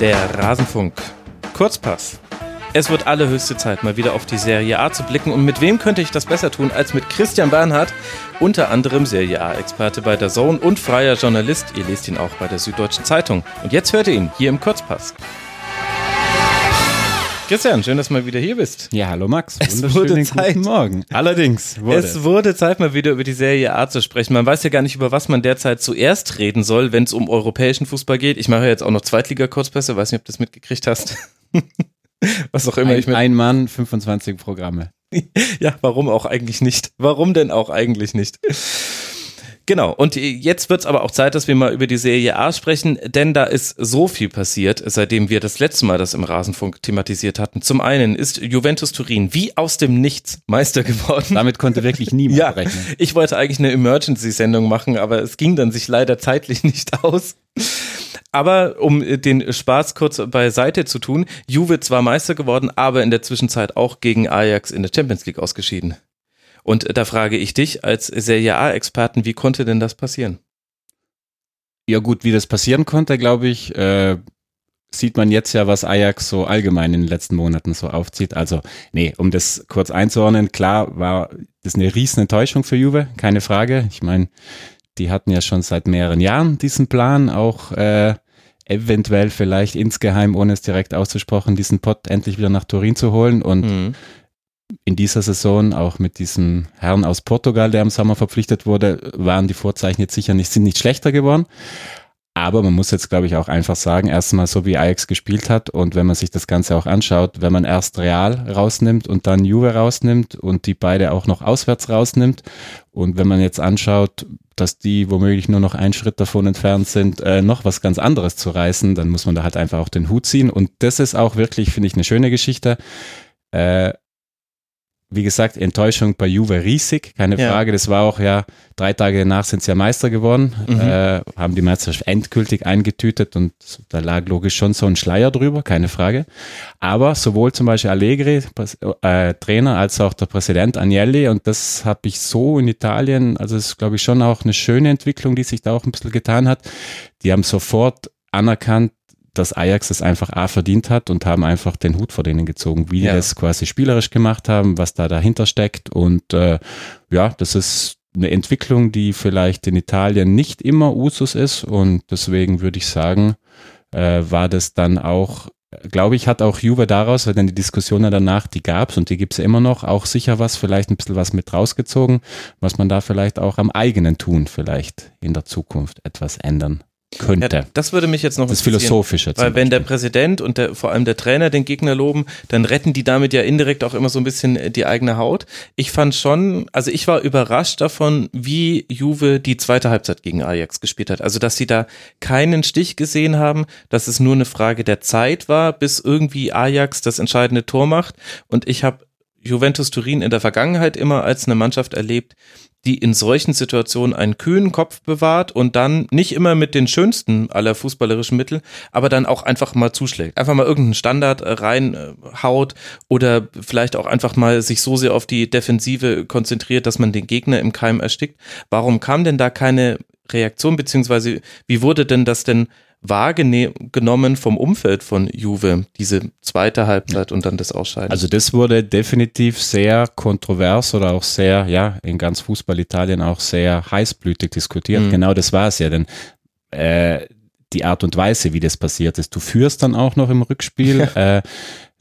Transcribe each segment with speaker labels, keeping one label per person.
Speaker 1: Der Rasenfunk. Kurzpass. Es wird allerhöchste Zeit, mal wieder auf die Serie A zu blicken. Und mit wem könnte ich das besser tun als mit Christian Bernhard, unter anderem Serie A-Experte bei der Zone und freier Journalist. Ihr lest ihn auch bei der Süddeutschen Zeitung. Und jetzt hört ihr ihn hier im Kurzpass. Christian, schön, dass du mal wieder hier bist.
Speaker 2: Ja, hallo Max.
Speaker 1: Es wurde Zeit.
Speaker 2: Guten Morgen.
Speaker 1: Allerdings wurde es wurde Zeit, mal wieder über die Serie A zu sprechen. Man weiß ja gar nicht, über was man derzeit zuerst reden soll, wenn es um europäischen Fußball geht. Ich mache jetzt auch noch Zweitliga-Kurzpässe, weiß nicht, ob du das mitgekriegt hast. was auch immer
Speaker 2: ein,
Speaker 1: ich mit.
Speaker 2: Ein Mann, 25 Programme.
Speaker 1: ja, warum auch eigentlich nicht? Warum denn auch eigentlich nicht? Genau, und jetzt wird es aber auch Zeit, dass wir mal über die Serie A sprechen, denn da ist so viel passiert, seitdem wir das letzte Mal das im Rasenfunk thematisiert hatten. Zum einen ist Juventus Turin wie aus dem Nichts Meister geworden.
Speaker 2: Damit konnte wirklich niemand
Speaker 1: ja,
Speaker 2: rechnen.
Speaker 1: Ich wollte eigentlich eine Emergency-Sendung machen, aber es ging dann sich leider zeitlich nicht aus. Aber um den Spaß kurz beiseite zu tun, Juve zwar Meister geworden, aber in der Zwischenzeit auch gegen Ajax in der Champions League ausgeschieden. Und da frage ich dich als Serie A-Experten, wie konnte denn das passieren?
Speaker 2: Ja gut, wie das passieren konnte, glaube ich, äh, sieht man jetzt ja, was Ajax so allgemein in den letzten Monaten so aufzieht. Also, nee, um das kurz einzuordnen, klar war das eine riesen Enttäuschung für Juve, keine Frage. Ich meine, die hatten ja schon seit mehreren Jahren diesen Plan, auch äh, eventuell vielleicht insgeheim, ohne es direkt auszusprochen, diesen Pott endlich wieder nach Turin zu holen und mhm in dieser Saison, auch mit diesem Herrn aus Portugal, der im Sommer verpflichtet wurde, waren die Vorzeichen jetzt sicher nicht, sind nicht schlechter geworden. Aber man muss jetzt, glaube ich, auch einfach sagen, erstmal so wie Ajax gespielt hat und wenn man sich das Ganze auch anschaut, wenn man erst Real rausnimmt und dann Juve rausnimmt und die beide auch noch auswärts rausnimmt und wenn man jetzt anschaut, dass die womöglich nur noch einen Schritt davon entfernt sind, äh, noch was ganz anderes zu reißen, dann muss man da halt einfach auch den Hut ziehen und das ist auch wirklich, finde ich, eine schöne Geschichte. Äh, wie gesagt, Enttäuschung bei Juve riesig, keine ja. Frage. Das war auch ja, drei Tage danach sind sie ja Meister geworden, mhm. äh, haben die Meisterschaft endgültig eingetütet und da lag logisch schon so ein Schleier drüber, keine Frage. Aber sowohl zum Beispiel Allegri, äh, Trainer, als auch der Präsident Agnelli und das habe ich so in Italien, also es ist glaube ich schon auch eine schöne Entwicklung, die sich da auch ein bisschen getan hat. Die haben sofort anerkannt, dass Ajax es einfach A verdient hat und haben einfach den Hut vor denen gezogen, wie ja. die es quasi spielerisch gemacht haben, was da dahinter steckt. Und äh, ja, das ist eine Entwicklung, die vielleicht in Italien nicht immer Usus ist. Und deswegen würde ich sagen, äh, war das dann auch glaube ich, hat auch Juve daraus, weil dann die Diskussionen danach, die gab es und die gibt es ja immer noch, auch sicher was, vielleicht ein bisschen was mit rausgezogen, was man da vielleicht auch am eigenen tun, vielleicht in der Zukunft etwas ändern könnte. Ja,
Speaker 1: das würde mich jetzt noch
Speaker 2: das Philosophische.
Speaker 1: Weil wenn der Präsident und der, vor allem der Trainer den Gegner loben, dann retten die damit ja indirekt auch immer so ein bisschen äh, die eigene Haut. Ich fand schon, also ich war überrascht davon, wie Juve die zweite Halbzeit gegen Ajax gespielt hat. Also dass sie da keinen Stich gesehen haben, dass es nur eine Frage der Zeit war, bis irgendwie Ajax das entscheidende Tor macht. Und ich habe Juventus Turin in der Vergangenheit immer als eine Mannschaft erlebt, die in solchen Situationen einen kühlen Kopf bewahrt und dann nicht immer mit den schönsten aller fußballerischen Mittel, aber dann auch einfach mal zuschlägt. Einfach mal irgendeinen Standard äh, reinhaut oder vielleicht auch einfach mal sich so sehr auf die Defensive konzentriert, dass man den Gegner im Keim erstickt. Warum kam denn da keine Reaktion, beziehungsweise wie wurde denn das denn wahrgenommen vom Umfeld von Juve, diese zweite Halbzeit und dann das Ausscheiden?
Speaker 2: Also das wurde definitiv sehr kontrovers oder auch sehr, ja, in ganz Fußball Italien auch sehr heißblütig diskutiert. Mhm. Genau das war es ja, denn äh, die Art und Weise, wie das passiert ist. Du führst dann auch noch im Rückspiel. äh,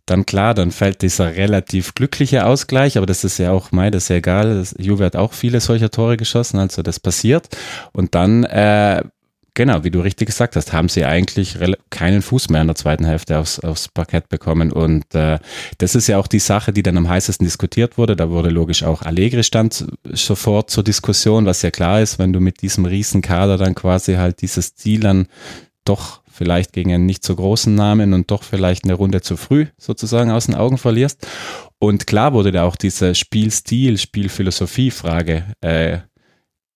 Speaker 2: dann klar, dann fällt dieser relativ glückliche Ausgleich, aber das ist ja auch, mei, das ist ja egal. Das, Juve hat auch viele solcher Tore geschossen, also das passiert. Und dann äh, Genau, wie du richtig gesagt hast, haben sie eigentlich keinen Fuß mehr in der zweiten Hälfte aufs, aufs Parkett bekommen. Und äh, das ist ja auch die Sache, die dann am heißesten diskutiert wurde. Da wurde logisch auch Allegri stand sofort zur Diskussion, was ja klar ist, wenn du mit diesem Riesenkader dann quasi halt dieses Ziel dann doch vielleicht gegen einen nicht so großen Namen und doch vielleicht eine Runde zu früh sozusagen aus den Augen verlierst. Und klar wurde da auch diese Spielstil, Spielphilosophie-Frage äh,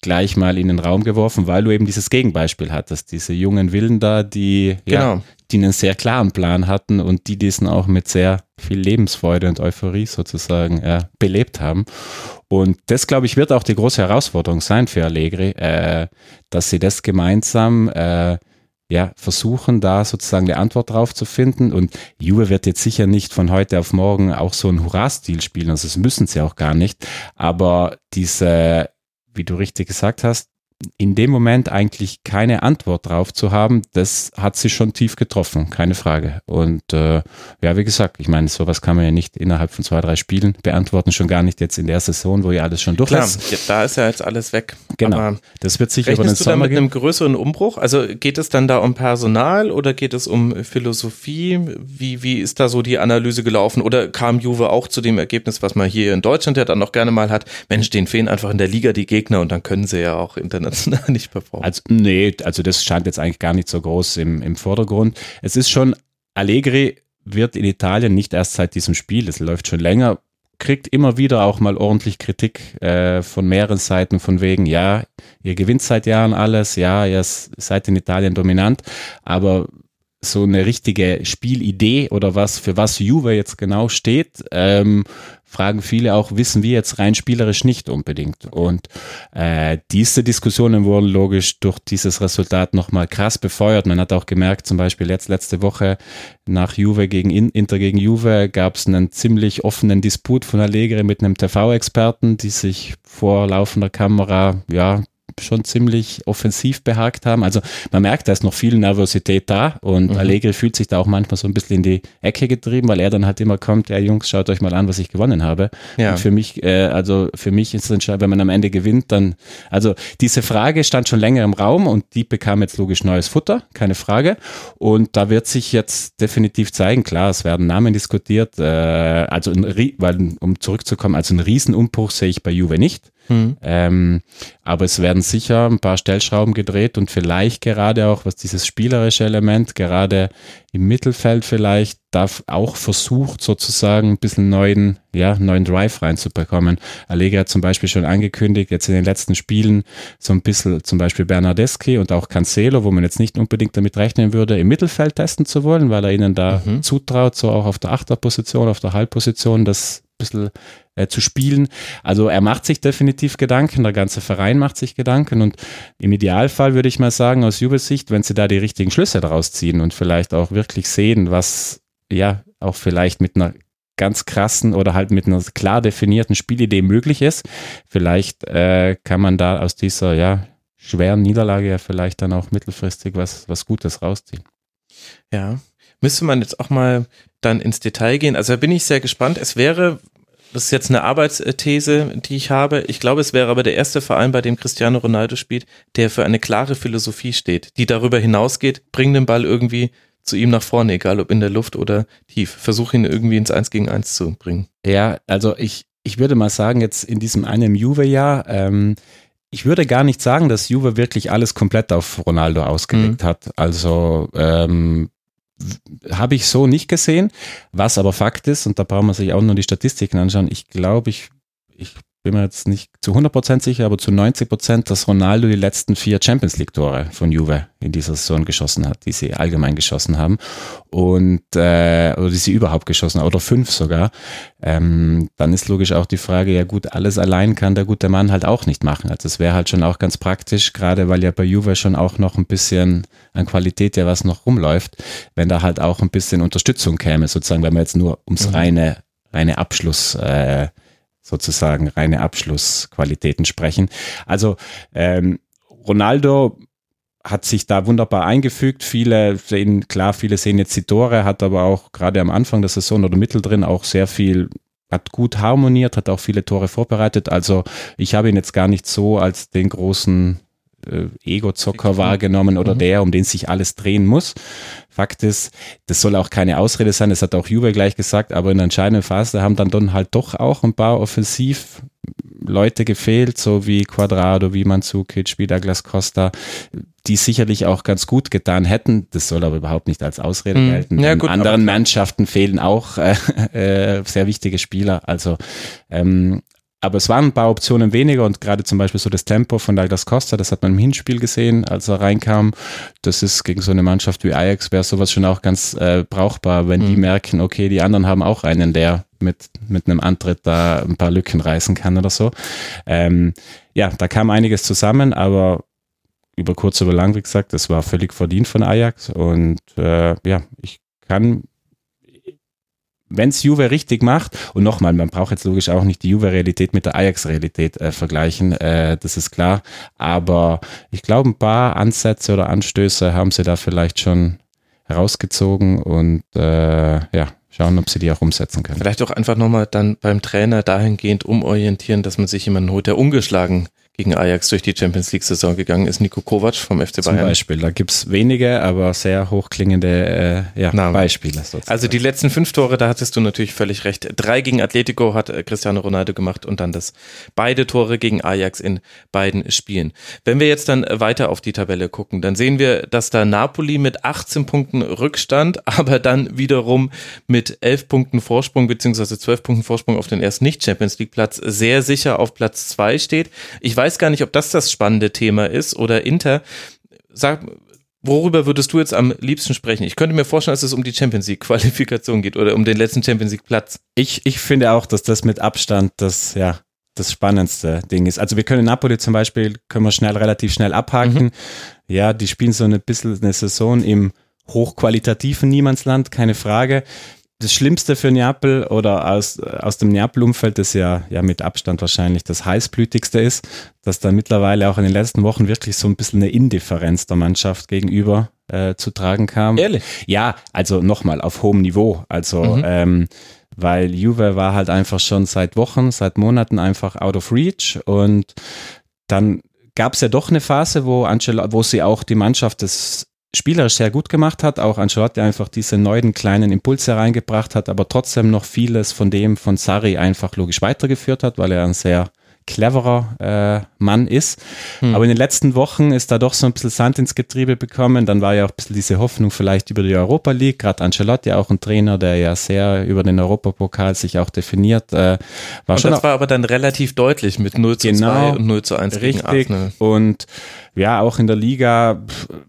Speaker 2: gleich mal in den Raum geworfen, weil du eben dieses Gegenbeispiel hattest, diese jungen Willen da, die, genau. ja, die einen sehr klaren Plan hatten und die diesen auch mit sehr viel Lebensfreude und Euphorie sozusagen äh, belebt haben. Und das, glaube ich, wird auch die große Herausforderung sein für Allegri, äh, dass sie das gemeinsam äh, ja, versuchen da sozusagen eine Antwort drauf zu finden. Und Juve wird jetzt sicher nicht von heute auf morgen auch so einen Hurra-Stil spielen, also das müssen sie auch gar nicht. Aber diese, wie du richtig gesagt hast, in dem Moment eigentlich keine Antwort drauf zu haben, das hat sie schon tief getroffen, keine Frage. Und äh, ja, wie gesagt, ich meine, sowas kann man ja nicht innerhalb von zwei, drei Spielen beantworten, schon gar nicht jetzt in der Saison, wo ja alles schon durch
Speaker 1: Klar,
Speaker 2: ist.
Speaker 1: ja, da ist ja jetzt alles weg.
Speaker 2: Genau,
Speaker 1: Aber
Speaker 2: das wird sicher über den
Speaker 1: du
Speaker 2: Sommer
Speaker 1: mit
Speaker 2: gehen.
Speaker 1: einem größeren Umbruch? Also geht es dann da um Personal oder geht es um Philosophie? Wie, wie ist da so die Analyse gelaufen? Oder kam Juve auch zu dem Ergebnis, was man hier in Deutschland ja dann noch gerne mal hat? Mensch, denen fehlen einfach in der Liga die Gegner und dann können sie ja auch international nicht performen.
Speaker 2: Also, nee, also das stand jetzt eigentlich gar nicht so groß im, im Vordergrund. Es ist schon, Allegri wird in Italien nicht erst seit diesem Spiel, es läuft schon länger, kriegt immer wieder auch mal ordentlich Kritik äh, von mehreren Seiten von wegen, ja, ihr gewinnt seit Jahren alles, ja, ihr seid in Italien dominant, aber so eine richtige Spielidee oder was, für was Juve jetzt genau steht, ähm, fragen viele auch, wissen wir jetzt rein spielerisch nicht unbedingt. Und äh, diese Diskussionen wurden logisch durch dieses Resultat nochmal krass befeuert. Man hat auch gemerkt, zum Beispiel jetzt letzte Woche nach Juve gegen In- Inter gegen Juve gab es einen ziemlich offenen Disput von Allegri mit einem TV-Experten, die sich vor laufender Kamera, ja, schon ziemlich offensiv behagt haben. Also man merkt, da ist noch viel Nervosität da und
Speaker 1: Mhm.
Speaker 2: Allegri fühlt sich da auch manchmal so ein bisschen in die Ecke getrieben, weil er dann halt immer kommt, ja Jungs, schaut euch mal an, was ich gewonnen habe.
Speaker 1: Ja.
Speaker 2: Und für mich, äh, also für mich ist es entscheidend, wenn man am Ende gewinnt, dann, also diese Frage stand schon länger im Raum und die bekam jetzt logisch neues Futter, keine Frage. Und da wird sich jetzt definitiv zeigen, klar, es werden Namen diskutiert, äh, also Rie- weil, um zurückzukommen, also einen Riesenumbruch sehe ich bei Juve nicht.
Speaker 1: Hm.
Speaker 2: Ähm, aber es werden sicher ein paar Stellschrauben gedreht und vielleicht gerade auch, was dieses spielerische Element, gerade im Mittelfeld vielleicht, darf auch versucht, sozusagen ein bisschen neuen, ja, neuen Drive reinzubekommen. Allegri hat zum Beispiel schon angekündigt, jetzt in den letzten Spielen so ein bisschen zum Beispiel Bernardeschi und auch Cancelo, wo man jetzt nicht unbedingt damit rechnen würde, im Mittelfeld testen zu wollen, weil er ihnen da
Speaker 1: Mhm.
Speaker 2: zutraut, so auch auf der Achterposition, auf der Halbposition, das bisschen äh, zu spielen. Also er macht sich definitiv Gedanken, der ganze Verein macht sich Gedanken und im Idealfall würde ich mal sagen, aus Jubelsicht, wenn sie da die richtigen Schlüsse daraus ziehen und vielleicht auch wirklich sehen, was ja auch vielleicht mit einer ganz krassen oder halt mit einer klar definierten Spielidee möglich ist, vielleicht äh, kann man da aus dieser ja schweren Niederlage ja vielleicht dann auch mittelfristig was, was Gutes rausziehen.
Speaker 1: Ja. Müsste man jetzt auch mal dann ins Detail gehen. Also da bin ich sehr gespannt. Es wäre, das ist jetzt eine Arbeitsthese, die ich habe. Ich glaube, es wäre aber der erste Verein, bei dem Cristiano Ronaldo spielt, der für eine klare Philosophie steht, die darüber hinausgeht, bring den Ball irgendwie zu ihm nach vorne, egal ob in der Luft oder tief. Versuch ihn irgendwie ins Eins gegen Eins zu bringen.
Speaker 2: Ja, also ich, ich würde mal sagen, jetzt in diesem einen Juve-Jahr, ähm, ich würde gar nicht sagen, dass Juve wirklich alles komplett auf Ronaldo ausgelegt hat. Also ähm, habe ich so nicht gesehen. Was aber Fakt ist, und da braucht man sich auch nur die Statistiken anschauen, ich glaube, ich, ich bin mir jetzt nicht zu 100% sicher, aber zu 90%, dass Ronaldo die letzten vier Champions League-Tore von Juve in dieser Saison geschossen hat, die sie allgemein geschossen haben. Und äh, oder die sie überhaupt geschossen haben, oder fünf sogar. Ähm, dann ist logisch auch die Frage, ja gut, alles allein kann der gute Mann halt auch nicht machen. Also es wäre halt schon auch ganz praktisch, gerade weil ja bei Juve schon auch noch ein bisschen an Qualität ja was noch rumläuft, wenn da halt auch ein bisschen Unterstützung käme, sozusagen, wenn man jetzt nur ums
Speaker 1: Mhm.
Speaker 2: reine, reine Abschluss äh, sozusagen reine Abschlussqualitäten sprechen. Also ähm, Ronaldo hat sich da wunderbar eingefügt. Viele sehen, klar, viele sehen jetzt die Tore, hat aber auch gerade am Anfang der Saison oder mitteldrin auch sehr viel, hat gut harmoniert, hat auch viele Tore vorbereitet. Also ich habe ihn jetzt gar nicht so als den großen äh, Ego-Zocker wahrgenommen oder
Speaker 1: Mhm.
Speaker 2: der, um den sich alles drehen muss. Fakt ist, das soll auch keine Ausrede sein, das hat auch Juve gleich gesagt, aber in der entscheidenden Phase haben dann, dann halt doch auch ein paar offensiv Leute gefehlt, so wie Quadrado, wie Mandzukic, wie Douglas Costa, die sicherlich auch ganz gut getan hätten. Das soll aber überhaupt nicht als Ausrede
Speaker 1: Hm.
Speaker 2: gelten.
Speaker 1: Ja, gut,
Speaker 2: anderen Mannschaften fehlen auch äh, äh, sehr wichtige Spieler. Also ähm, aber es waren ein paar Optionen weniger und gerade zum Beispiel so das Tempo von Douglas Costa, das hat man im Hinspiel gesehen, als er reinkam. Das ist gegen so eine Mannschaft wie Ajax, wäre sowas schon auch ganz äh, brauchbar, wenn die
Speaker 1: Mhm.
Speaker 2: merken, okay, die anderen haben auch einen, der mit, mit einem Antritt da ein paar Lücken reißen kann oder so. Ähm, ja, da kam einiges zusammen, aber über kurz über lang, wie gesagt, das war völlig verdient von Ajax und äh, ja, ich kann wenn es Juve richtig macht, und nochmal, man braucht jetzt logisch auch nicht die Juve-Realität mit der Ajax-Realität äh, vergleichen, äh, das ist klar. Aber ich glaube, ein paar Ansätze oder Anstöße haben sie da vielleicht schon herausgezogen und äh, ja, schauen, ob sie die auch umsetzen können.
Speaker 1: Vielleicht auch einfach nochmal dann beim Trainer dahingehend umorientieren, dass man sich jemanden holt, der ungeschlagen gegen Ajax durch die Champions League-Saison gegangen ist, Nico Kovac vom FC Bayern.
Speaker 2: Zum Beispiel, da gibt es wenige, aber sehr hochklingende äh, ja, Beispiele.
Speaker 1: Sozusagen. Also die letzten fünf Tore, da hattest du natürlich völlig recht. Drei gegen Atletico hat äh, Cristiano Ronaldo gemacht und dann das beide Tore gegen Ajax in beiden Spielen. Wenn wir jetzt dann weiter auf die Tabelle gucken, dann sehen wir, dass da Napoli mit 18 Punkten Rückstand, aber dann wiederum mit 11 Punkten Vorsprung beziehungsweise 12 Punkten Vorsprung auf den ersten Nicht-Champions League-Platz sehr sicher auf Platz zwei steht. Ich weiß weiß gar nicht, ob das das spannende Thema ist oder Inter. Sag, worüber würdest du jetzt am liebsten sprechen? Ich könnte mir vorstellen, dass es um die Champions League Qualifikation geht oder um den letzten Champions League Platz.
Speaker 2: Ich, ich finde auch, dass das mit Abstand das, ja, das spannendste Ding ist. Also wir können Napoli zum Beispiel, können wir schnell, relativ schnell abhaken. Mhm. Ja, die spielen so ein bisschen eine Saison im hochqualitativen Niemandsland, keine Frage das Schlimmste für Neapel oder aus, aus dem Neapel-Umfeld, das ja, ja mit Abstand wahrscheinlich das heißblütigste ist, dass da mittlerweile auch in den letzten Wochen wirklich so ein bisschen eine Indifferenz der Mannschaft gegenüber äh, zu tragen kam.
Speaker 1: Ehrlich?
Speaker 2: Ja, also nochmal auf hohem Niveau. Also, mhm. ähm, weil Juve war halt einfach schon seit Wochen, seit Monaten einfach out of reach und dann gab es ja doch eine Phase, wo, Angelo, wo sie auch die Mannschaft des spielerisch sehr gut gemacht hat, auch Ancelotti einfach diese neuen kleinen Impulse reingebracht hat, aber trotzdem noch vieles von dem von Sari einfach logisch weitergeführt hat, weil er ein sehr cleverer äh, Mann ist. Hm. Aber in den letzten Wochen ist da doch so ein bisschen Sand ins Getriebe bekommen. Dann war ja auch ein bisschen diese Hoffnung vielleicht über die Europa League. Gerade Ancelotti, auch ein Trainer, der ja sehr über den Europapokal sich auch definiert. Äh,
Speaker 1: war und schon das war aber dann relativ deutlich mit 0 zu genau, 2 und 0 zu 1
Speaker 2: richtig. gegen Arsenal. Und ja, auch in der Liga,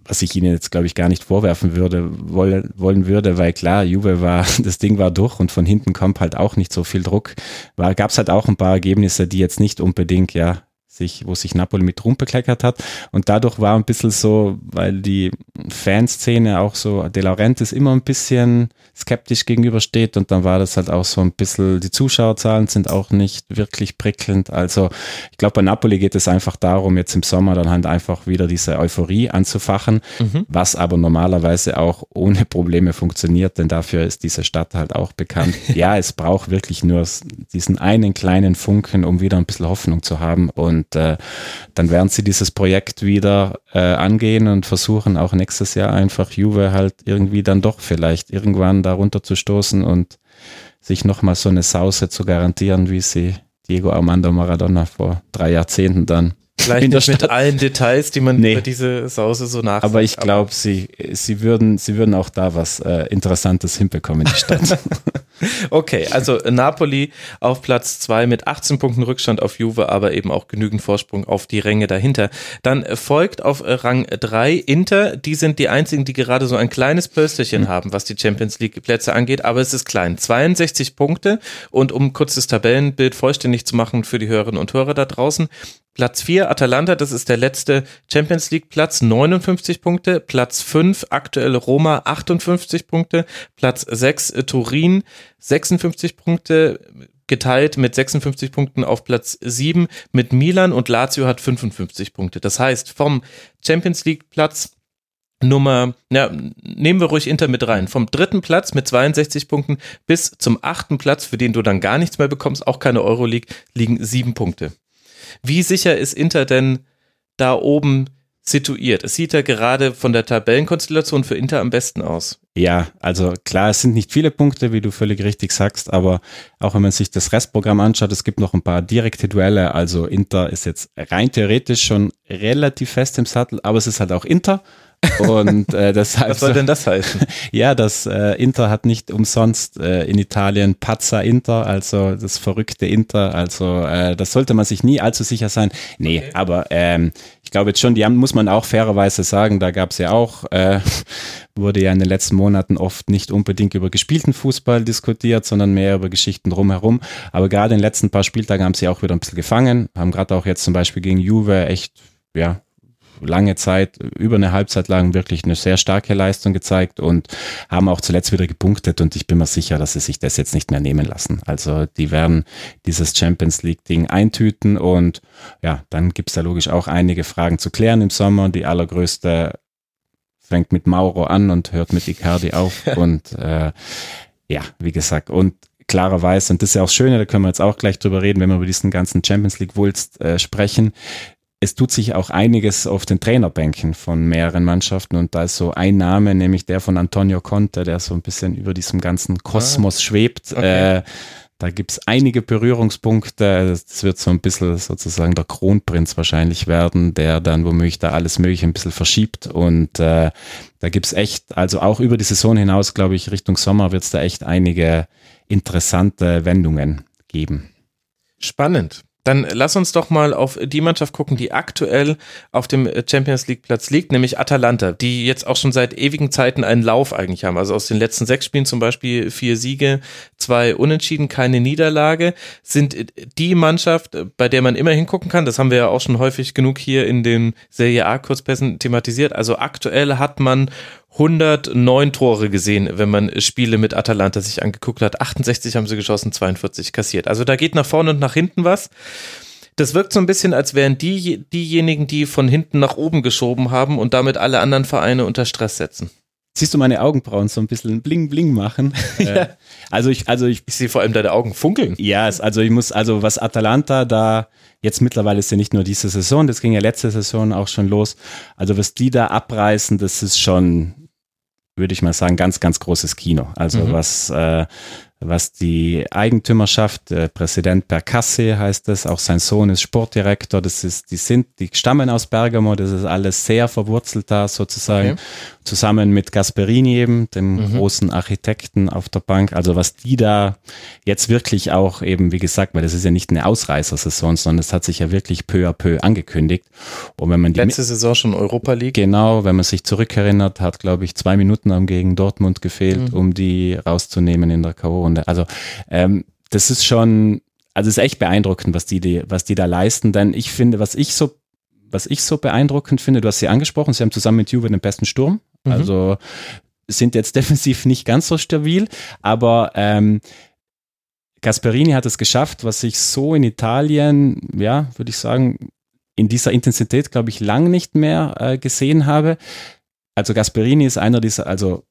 Speaker 2: was ich Ihnen jetzt, glaube ich, gar nicht vorwerfen würde, wollen, wollen würde, weil klar, Juve war, das Ding war durch und von hinten kommt halt auch nicht so viel Druck. Gab es halt auch ein paar Ergebnisse, die jetzt nicht unbedingt, ja, sich, wo sich Napoli mit rumbekleckert hat. Und dadurch war ein bisschen so, weil die Fanszene auch so, De Laurentiis immer ein bisschen skeptisch gegenübersteht und dann war das halt auch so ein bisschen, die Zuschauerzahlen sind auch nicht wirklich prickelnd. Also ich glaube, bei Napoli geht es einfach darum, jetzt im Sommer dann halt einfach wieder diese Euphorie anzufachen, mhm. was aber normalerweise auch ohne Probleme funktioniert, denn dafür ist diese Stadt halt auch bekannt. ja, es braucht wirklich nur diesen einen kleinen Funken, um wieder ein bisschen Hoffnung zu haben und und äh, dann werden sie dieses Projekt wieder äh, angehen und versuchen auch nächstes Jahr einfach Juve halt irgendwie dann doch vielleicht irgendwann darunter zu stoßen und sich nochmal so eine Sause zu garantieren, wie sie Diego Armando Maradona vor drei Jahrzehnten dann
Speaker 1: Vielleicht nicht mit allen Details, die man nee. über diese Sause so nach.
Speaker 2: Aber ich glaube, sie, sie, würden, sie würden auch da was äh, Interessantes hinbekommen in die Stadt.
Speaker 1: okay, also Napoli auf Platz zwei mit 18 Punkten Rückstand auf Juve, aber eben auch genügend Vorsprung auf die Ränge dahinter. Dann folgt auf Rang drei Inter. Die sind die einzigen, die gerade so ein kleines Pösterchen mhm. haben, was die Champions League Plätze angeht, aber es ist klein. 62 Punkte und um kurz das Tabellenbild vollständig zu machen für die Hörerinnen und Hörer da draußen, Platz 4 Atalanta, das ist der letzte Champions League Platz, 59 Punkte. Platz 5 aktuelle Roma, 58 Punkte. Platz 6 äh, Turin, 56 Punkte geteilt mit 56 Punkten auf Platz 7 mit Milan und Lazio hat 55 Punkte. Das heißt, vom Champions League Platz Nummer, ja, nehmen wir ruhig Inter mit rein. Vom dritten Platz mit 62 Punkten bis zum achten Platz, für den du dann gar nichts mehr bekommst, auch keine Euroleague, liegen sieben Punkte. Wie sicher ist Inter denn da oben situiert? Es sieht ja gerade von der Tabellenkonstellation für Inter am besten aus.
Speaker 2: Ja, also klar, es sind nicht viele Punkte, wie du völlig richtig sagst, aber auch wenn man sich das Restprogramm anschaut, es gibt noch ein paar direkte Duelle. Also Inter ist jetzt rein theoretisch schon relativ fest im Sattel, aber es ist halt auch Inter. Und äh, deshalb.
Speaker 1: Was soll denn das heißen?
Speaker 2: ja, das äh, Inter hat nicht umsonst äh, in Italien Pazza Inter, also das verrückte Inter. Also äh, das sollte man sich nie allzu sicher sein. Nee, okay. aber ähm, ich glaube jetzt schon, die haben, muss man auch fairerweise sagen, da gab es ja auch, äh, wurde ja in den letzten Monaten oft nicht unbedingt über gespielten Fußball diskutiert, sondern mehr über Geschichten drumherum. Aber gerade in den letzten paar Spieltagen haben sie auch wieder ein bisschen gefangen, haben gerade auch jetzt zum Beispiel gegen Juve echt, ja, lange Zeit, über eine Halbzeit lang wirklich eine sehr starke Leistung gezeigt und haben auch zuletzt wieder gepunktet und ich bin mir sicher, dass sie sich das jetzt nicht mehr nehmen lassen. Also die werden dieses Champions League-Ding eintüten und ja, dann gibt's da logisch auch einige Fragen zu klären im Sommer. Die allergrößte fängt mit Mauro an und hört mit Icardi auf und äh, ja, wie gesagt, und klarerweise, und das ist ja auch schön, da können wir jetzt auch gleich drüber reden, wenn wir über diesen ganzen Champions League Wulst äh, sprechen. Es tut sich auch einiges auf den Trainerbänken von mehreren Mannschaften und da ist so ein Name, nämlich der von Antonio Conte, der so ein bisschen über diesem ganzen Kosmos ah, schwebt. Okay. Äh, da gibt's einige Berührungspunkte. Es wird so ein bisschen sozusagen der Kronprinz wahrscheinlich werden, der dann womöglich da alles Mögliche ein bisschen verschiebt. Und äh, da gibt's echt, also auch über die Saison hinaus, glaube ich, Richtung Sommer wird's da echt einige interessante Wendungen geben.
Speaker 1: Spannend. Dann lass uns doch mal auf die Mannschaft gucken, die aktuell auf dem Champions League Platz liegt, nämlich Atalanta, die jetzt auch schon seit ewigen Zeiten einen Lauf eigentlich haben. Also aus den letzten sechs Spielen zum Beispiel vier Siege, zwei Unentschieden, keine Niederlage, sind die Mannschaft, bei der man immer hingucken kann. Das haben wir ja auch schon häufig genug hier in den Serie A Kurzpässen thematisiert. Also aktuell hat man 109 Tore gesehen, wenn man Spiele mit Atalanta sich angeguckt hat. 68 haben sie geschossen, 42 kassiert. Also da geht nach vorne und nach hinten was. Das wirkt so ein bisschen, als wären die diejenigen, die von hinten nach oben geschoben haben und damit alle anderen Vereine unter Stress setzen.
Speaker 2: Siehst du meine Augenbrauen so ein bisschen bling bling machen? ja. Äh, also ich, also ich,
Speaker 1: ich sehe vor allem deine Augen funkeln.
Speaker 2: Ja, also ich muss, also was Atalanta da jetzt mittlerweile ist ja nicht nur diese Saison, das ging ja letzte Saison auch schon los. Also was die da abreißen, das ist schon würde ich mal sagen, ganz, ganz großes Kino. Also mhm. was, äh, was die Eigentümerschaft, äh, Präsident Percasse heißt es, auch sein Sohn ist Sportdirektor, das ist, die sind, die stammen aus Bergamo, das ist alles sehr verwurzelt da sozusagen, okay. zusammen mit Gasperini eben, dem mhm. großen Architekten auf der Bank, also was die da jetzt wirklich auch eben, wie gesagt, weil das ist ja nicht eine Ausreißersaison, sondern es hat sich ja wirklich peu à peu angekündigt.
Speaker 1: Und wenn man die letzte Saison schon Europa League.
Speaker 2: Genau, wenn man sich zurückerinnert, hat glaube ich zwei Minuten am gegen Dortmund gefehlt, mhm. um die rauszunehmen in der K.O. Runde. Also ähm, das ist schon, also es ist echt beeindruckend, was die, die, was die da leisten. Denn ich finde, was ich so, was ich so beeindruckend finde, du hast sie angesprochen, sie haben zusammen mit Juve den besten Sturm. Mhm. Also sind jetzt defensiv nicht ganz so stabil, aber ähm, Gasperini hat es geschafft, was ich so in Italien, ja, würde ich sagen, in dieser Intensität, glaube ich, lang nicht mehr äh, gesehen habe. Also Gasperini ist einer dieser, also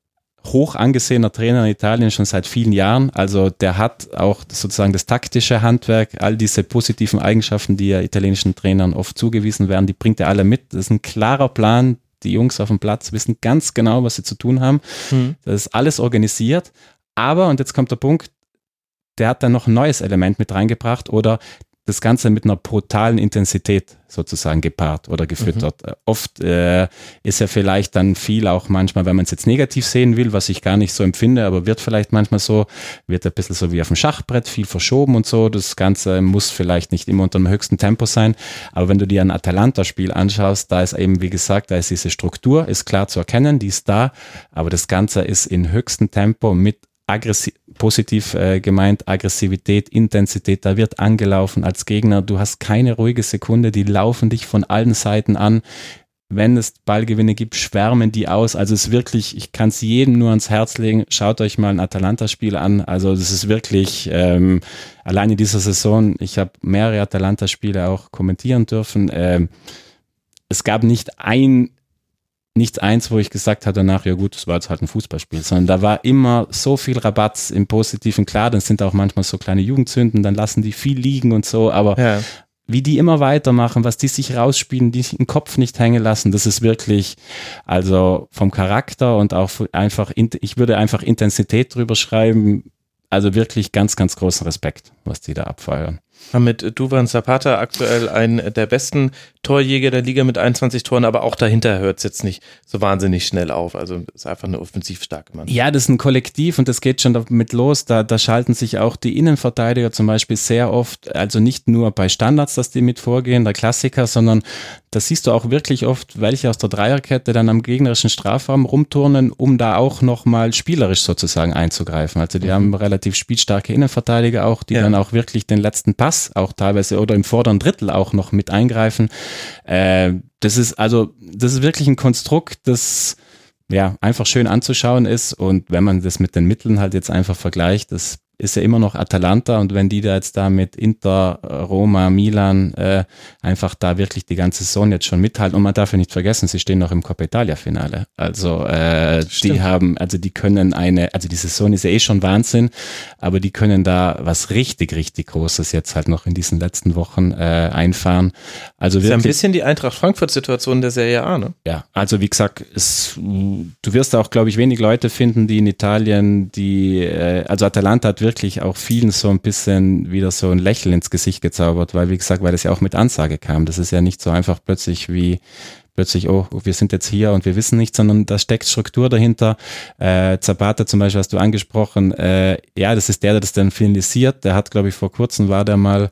Speaker 2: hoch angesehener Trainer in Italien schon seit vielen Jahren. Also der hat auch sozusagen das taktische Handwerk, all diese positiven Eigenschaften, die ja italienischen Trainern oft zugewiesen werden, die bringt er alle mit. Das ist ein klarer Plan. Die Jungs auf dem Platz wissen ganz genau, was sie zu tun haben. Mhm. Das ist alles organisiert. Aber, und jetzt kommt der Punkt, der hat dann noch ein neues Element mit reingebracht oder das Ganze mit einer brutalen Intensität sozusagen gepaart oder gefüttert. Mhm. Oft äh, ist ja vielleicht dann viel auch manchmal, wenn man es jetzt negativ sehen will, was ich gar nicht so empfinde, aber wird vielleicht manchmal so, wird ein bisschen so wie auf dem Schachbrett, viel verschoben und so. Das Ganze muss vielleicht nicht immer unter dem höchsten Tempo sein. Aber wenn du dir ein Atalanta-Spiel anschaust, da ist eben, wie gesagt, da ist diese Struktur, ist klar zu erkennen, die ist da, aber das Ganze ist in höchstem Tempo mit aggressiv, positiv äh, gemeint, Aggressivität, Intensität, da wird angelaufen als Gegner. Du hast keine ruhige Sekunde, die laufen dich von allen Seiten an. Wenn es Ballgewinne gibt, schwärmen die aus. Also es ist wirklich, ich kann es jedem nur ans Herz legen. Schaut euch mal ein Atalanta-Spiel an. Also das ist wirklich ähm, alleine dieser Saison. Ich habe mehrere Atalanta-Spiele auch kommentieren dürfen. Ähm, es gab nicht ein nichts eins, wo ich gesagt habe danach, ja gut, das war jetzt halt ein Fußballspiel, sondern da war immer so viel Rabatz im Positiven. Klar, dann sind auch manchmal so kleine Jugendzünden, dann lassen die viel liegen und so, aber ja. wie die immer weitermachen, was die sich rausspielen, die sich den Kopf nicht hängen lassen, das ist wirklich, also vom Charakter und auch einfach, ich würde einfach Intensität drüber schreiben, also wirklich ganz, ganz großen Respekt, was die da abfeuern
Speaker 1: mit Duvan Zapata aktuell einen der besten Torjäger der Liga mit 21 Toren, aber auch dahinter hört es jetzt nicht so wahnsinnig schnell auf. Also ist einfach eine offensiv starke Mann.
Speaker 2: Ja, das ist ein Kollektiv und das geht schon damit los. Da, da schalten sich auch die Innenverteidiger zum Beispiel sehr oft, also nicht nur bei Standards, dass die mit vorgehen, der Klassiker, sondern da siehst du auch wirklich oft, welche aus der Dreierkette dann am gegnerischen Strafraum rumturnen, um da auch nochmal spielerisch sozusagen einzugreifen. Also die mhm. haben relativ spielstarke Innenverteidiger auch, die ja. dann auch wirklich den letzten Pass Pass auch teilweise oder im vorderen Drittel auch noch mit eingreifen. Äh, das ist also, das ist wirklich ein Konstrukt, das ja einfach schön anzuschauen ist und wenn man das mit den Mitteln halt jetzt einfach vergleicht, das ist ja immer noch Atalanta und wenn die da jetzt da mit Inter, Roma, Milan äh, einfach da wirklich die ganze Saison jetzt schon mithalten und man darf ja nicht vergessen, sie stehen noch im Coppa Italia Finale. Also äh, die haben, also die können eine, also die Saison ist ja eh schon Wahnsinn, aber die können da was richtig, richtig Großes jetzt halt noch in diesen letzten Wochen äh, einfahren. Also
Speaker 1: wirklich, ist ja ein bisschen die Eintracht Frankfurt Situation der Serie A, ne?
Speaker 2: Ja, also wie gesagt, es, du wirst auch, glaube ich, wenig Leute finden, die in Italien, die, äh, also Atalanta hat wirklich wirklich auch vielen so ein bisschen wieder so ein Lächeln ins Gesicht gezaubert, weil wie gesagt, weil das ja auch mit Ansage kam. Das ist ja nicht so einfach plötzlich wie plötzlich, oh, wir sind jetzt hier und wir wissen nichts, sondern da steckt Struktur dahinter. Äh, Zapata zum Beispiel hast du angesprochen, äh, ja, das ist der, der das dann finalisiert. Der hat, glaube ich, vor kurzem war der mal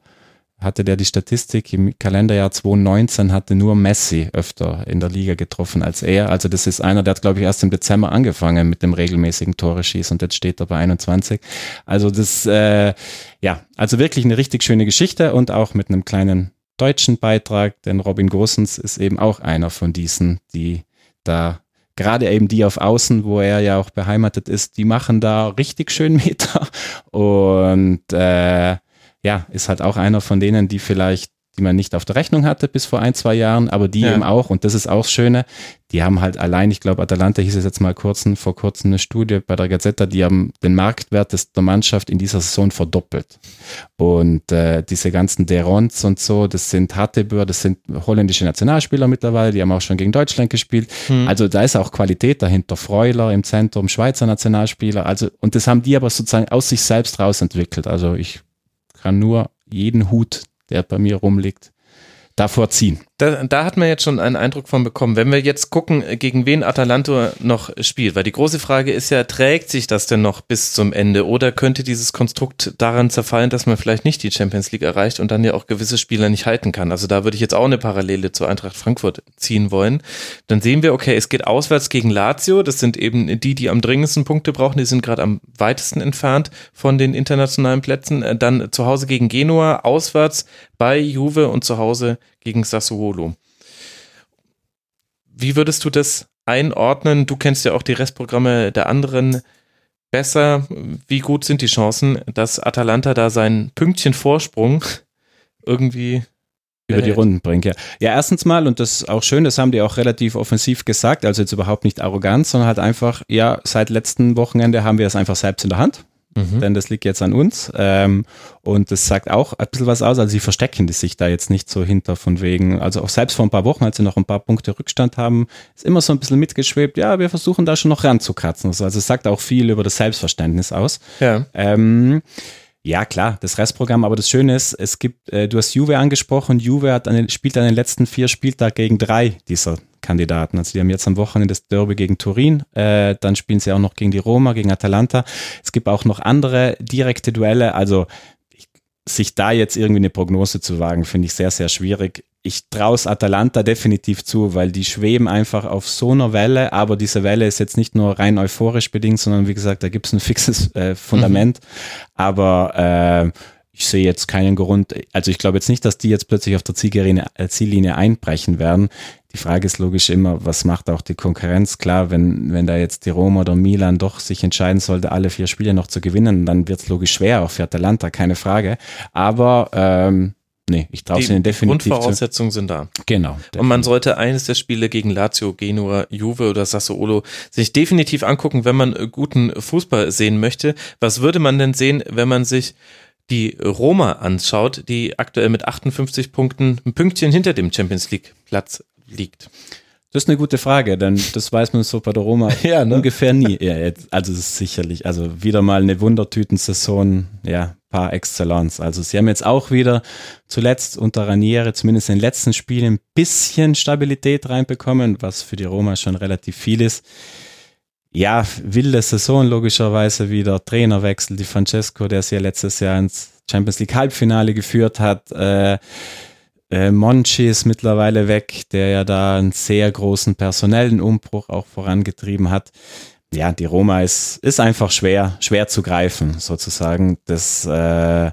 Speaker 2: hatte der die Statistik, im Kalenderjahr 2019 hatte nur Messi öfter in der Liga getroffen als er. Also das ist einer, der hat, glaube ich, erst im Dezember angefangen mit dem regelmäßigen Tore schießen und jetzt steht er bei 21. Also das, äh, ja, also wirklich eine richtig schöne Geschichte und auch mit einem kleinen deutschen Beitrag, denn Robin Gosens ist eben auch einer von diesen, die da gerade eben die auf Außen, wo er ja auch beheimatet ist, die machen da richtig schön Meter und äh, ja, ist halt auch einer von denen, die vielleicht, die man nicht auf der Rechnung hatte bis vor ein, zwei Jahren, aber die ja. eben auch, und das ist auch das Schöne, die haben halt allein, ich glaube, Atalanta hieß es jetzt mal kurz, vor kurzem eine Studie bei der Gazzetta, die haben den Marktwert des, der Mannschaft in dieser Saison verdoppelt. Und äh, diese ganzen Derons und so, das sind Hattebür, das sind holländische Nationalspieler mittlerweile, die haben auch schon gegen Deutschland gespielt. Hm. Also da ist auch Qualität dahinter. Freuler im Zentrum, Schweizer Nationalspieler. Also, und das haben die aber sozusagen aus sich selbst rausentwickelt. Also ich kann nur jeden Hut, der bei mir rumliegt, davor ziehen.
Speaker 1: Da, da hat man jetzt schon einen Eindruck von bekommen. Wenn wir jetzt gucken, gegen wen Atalanta noch spielt, weil die große Frage ist ja, trägt sich das denn noch bis zum Ende oder könnte dieses Konstrukt daran zerfallen, dass man vielleicht nicht die Champions League erreicht und dann ja auch gewisse Spieler nicht halten kann? Also da würde ich jetzt auch eine Parallele zur Eintracht Frankfurt ziehen wollen. Dann sehen wir, okay, es geht auswärts gegen Lazio. Das sind eben die, die am dringendsten Punkte brauchen. Die sind gerade am weitesten entfernt von den internationalen Plätzen. Dann zu Hause gegen Genua, auswärts bei Juve und zu Hause gegen Sassuolo. Wie würdest du das einordnen? Du kennst ja auch die Restprogramme der anderen besser. Wie gut sind die Chancen, dass Atalanta da seinen Pünktchen Vorsprung irgendwie
Speaker 2: über die Runden bringt, ja. Ja, erstens mal, und das ist auch schön, das haben die auch relativ offensiv gesagt, also jetzt überhaupt nicht arrogant, sondern halt einfach, ja, seit letzten Wochenende haben wir es einfach selbst in der Hand mhm. denn das liegt jetzt an uns. Ähm, und das sagt auch ein bisschen was aus. Also sie verstecken sich da jetzt nicht so hinter von wegen, also auch selbst vor ein paar Wochen, als sie noch ein paar Punkte Rückstand haben, ist immer so ein bisschen mitgeschwebt, ja, wir versuchen da schon noch ranzukratzen. Also es sagt auch viel über das Selbstverständnis aus. Ja. Ähm, ja, klar, das Restprogramm, aber das Schöne ist, es gibt, äh, du hast Juve angesprochen, Juve hat eine, spielt an den letzten vier Spieltagen gegen drei dieser Kandidaten. Also die haben jetzt am Wochenende das Derby gegen Turin, äh, dann spielen sie auch noch gegen die Roma, gegen Atalanta. Es gibt auch noch andere direkte Duelle, also sich da jetzt irgendwie eine Prognose zu wagen, finde ich sehr, sehr schwierig ich traue es Atalanta definitiv zu, weil die schweben einfach auf so einer Welle, aber diese Welle ist jetzt nicht nur rein euphorisch bedingt, sondern wie gesagt, da gibt es ein fixes äh, Fundament. Mhm. Aber äh, ich sehe jetzt keinen Grund, also ich glaube jetzt nicht, dass die jetzt plötzlich auf der Ziellinie, äh, Ziellinie einbrechen werden. Die Frage ist logisch immer, was macht auch die Konkurrenz? Klar, wenn, wenn da jetzt die Roma oder Milan doch sich entscheiden sollte, alle vier Spiele noch zu gewinnen, dann wird es logisch schwer, auch für Atalanta, keine Frage. Aber ähm, Nee, ich traue es ihnen definitiv.
Speaker 1: Die Grundvoraussetzungen sind da.
Speaker 2: Genau.
Speaker 1: Definitiv. Und man sollte eines der Spiele gegen Lazio, Genua, Juve oder Sassuolo sich definitiv angucken, wenn man guten Fußball sehen möchte. Was würde man denn sehen, wenn man sich die Roma anschaut, die aktuell mit 58 Punkten ein Pünktchen hinter dem Champions League Platz liegt?
Speaker 2: Das ist eine gute Frage, denn das weiß man so bei der Roma ja, ne? ungefähr nie. Ja, also es ist sicherlich, also wieder mal eine Wundertütensaison, ja, par excellence. Also sie haben jetzt auch wieder zuletzt unter Raniere, zumindest in den letzten Spielen, ein bisschen Stabilität reinbekommen, was für die Roma schon relativ viel ist. Ja, wilde Saison logischerweise wieder, Trainerwechsel, die Francesco, der sie ja letztes Jahr ins Champions League Halbfinale geführt hat, äh, äh, Monchi ist mittlerweile weg, der ja da einen sehr großen personellen Umbruch auch vorangetrieben hat. Ja, die Roma ist, ist einfach schwer, schwer zu greifen, sozusagen. Das äh,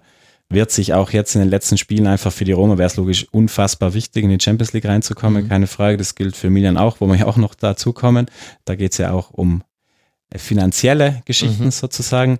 Speaker 2: wird sich auch jetzt in den letzten Spielen einfach für die Roma, wäre es logisch unfassbar wichtig, in die Champions League reinzukommen, mhm. keine Frage. Das gilt für Milan auch, wo wir ja auch noch dazukommen. Da geht es ja auch um finanzielle Geschichten mhm. sozusagen.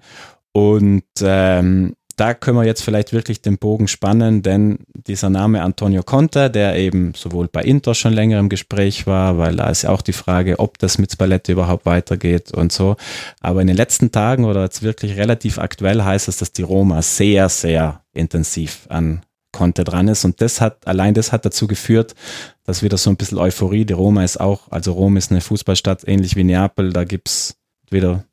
Speaker 2: Und ähm, da können wir jetzt vielleicht wirklich den Bogen spannen, denn dieser Name Antonio Conte, der eben sowohl bei Inter schon länger im Gespräch war, weil da ist ja auch die Frage, ob das mit Spalletti überhaupt weitergeht und so. Aber in den letzten Tagen oder jetzt wirklich relativ aktuell heißt es, dass die Roma sehr, sehr intensiv an Conte dran ist. Und das hat, allein das hat dazu geführt, dass wieder so ein bisschen Euphorie, die Roma ist auch, also Rom ist eine Fußballstadt ähnlich wie Neapel, da gibt's wieder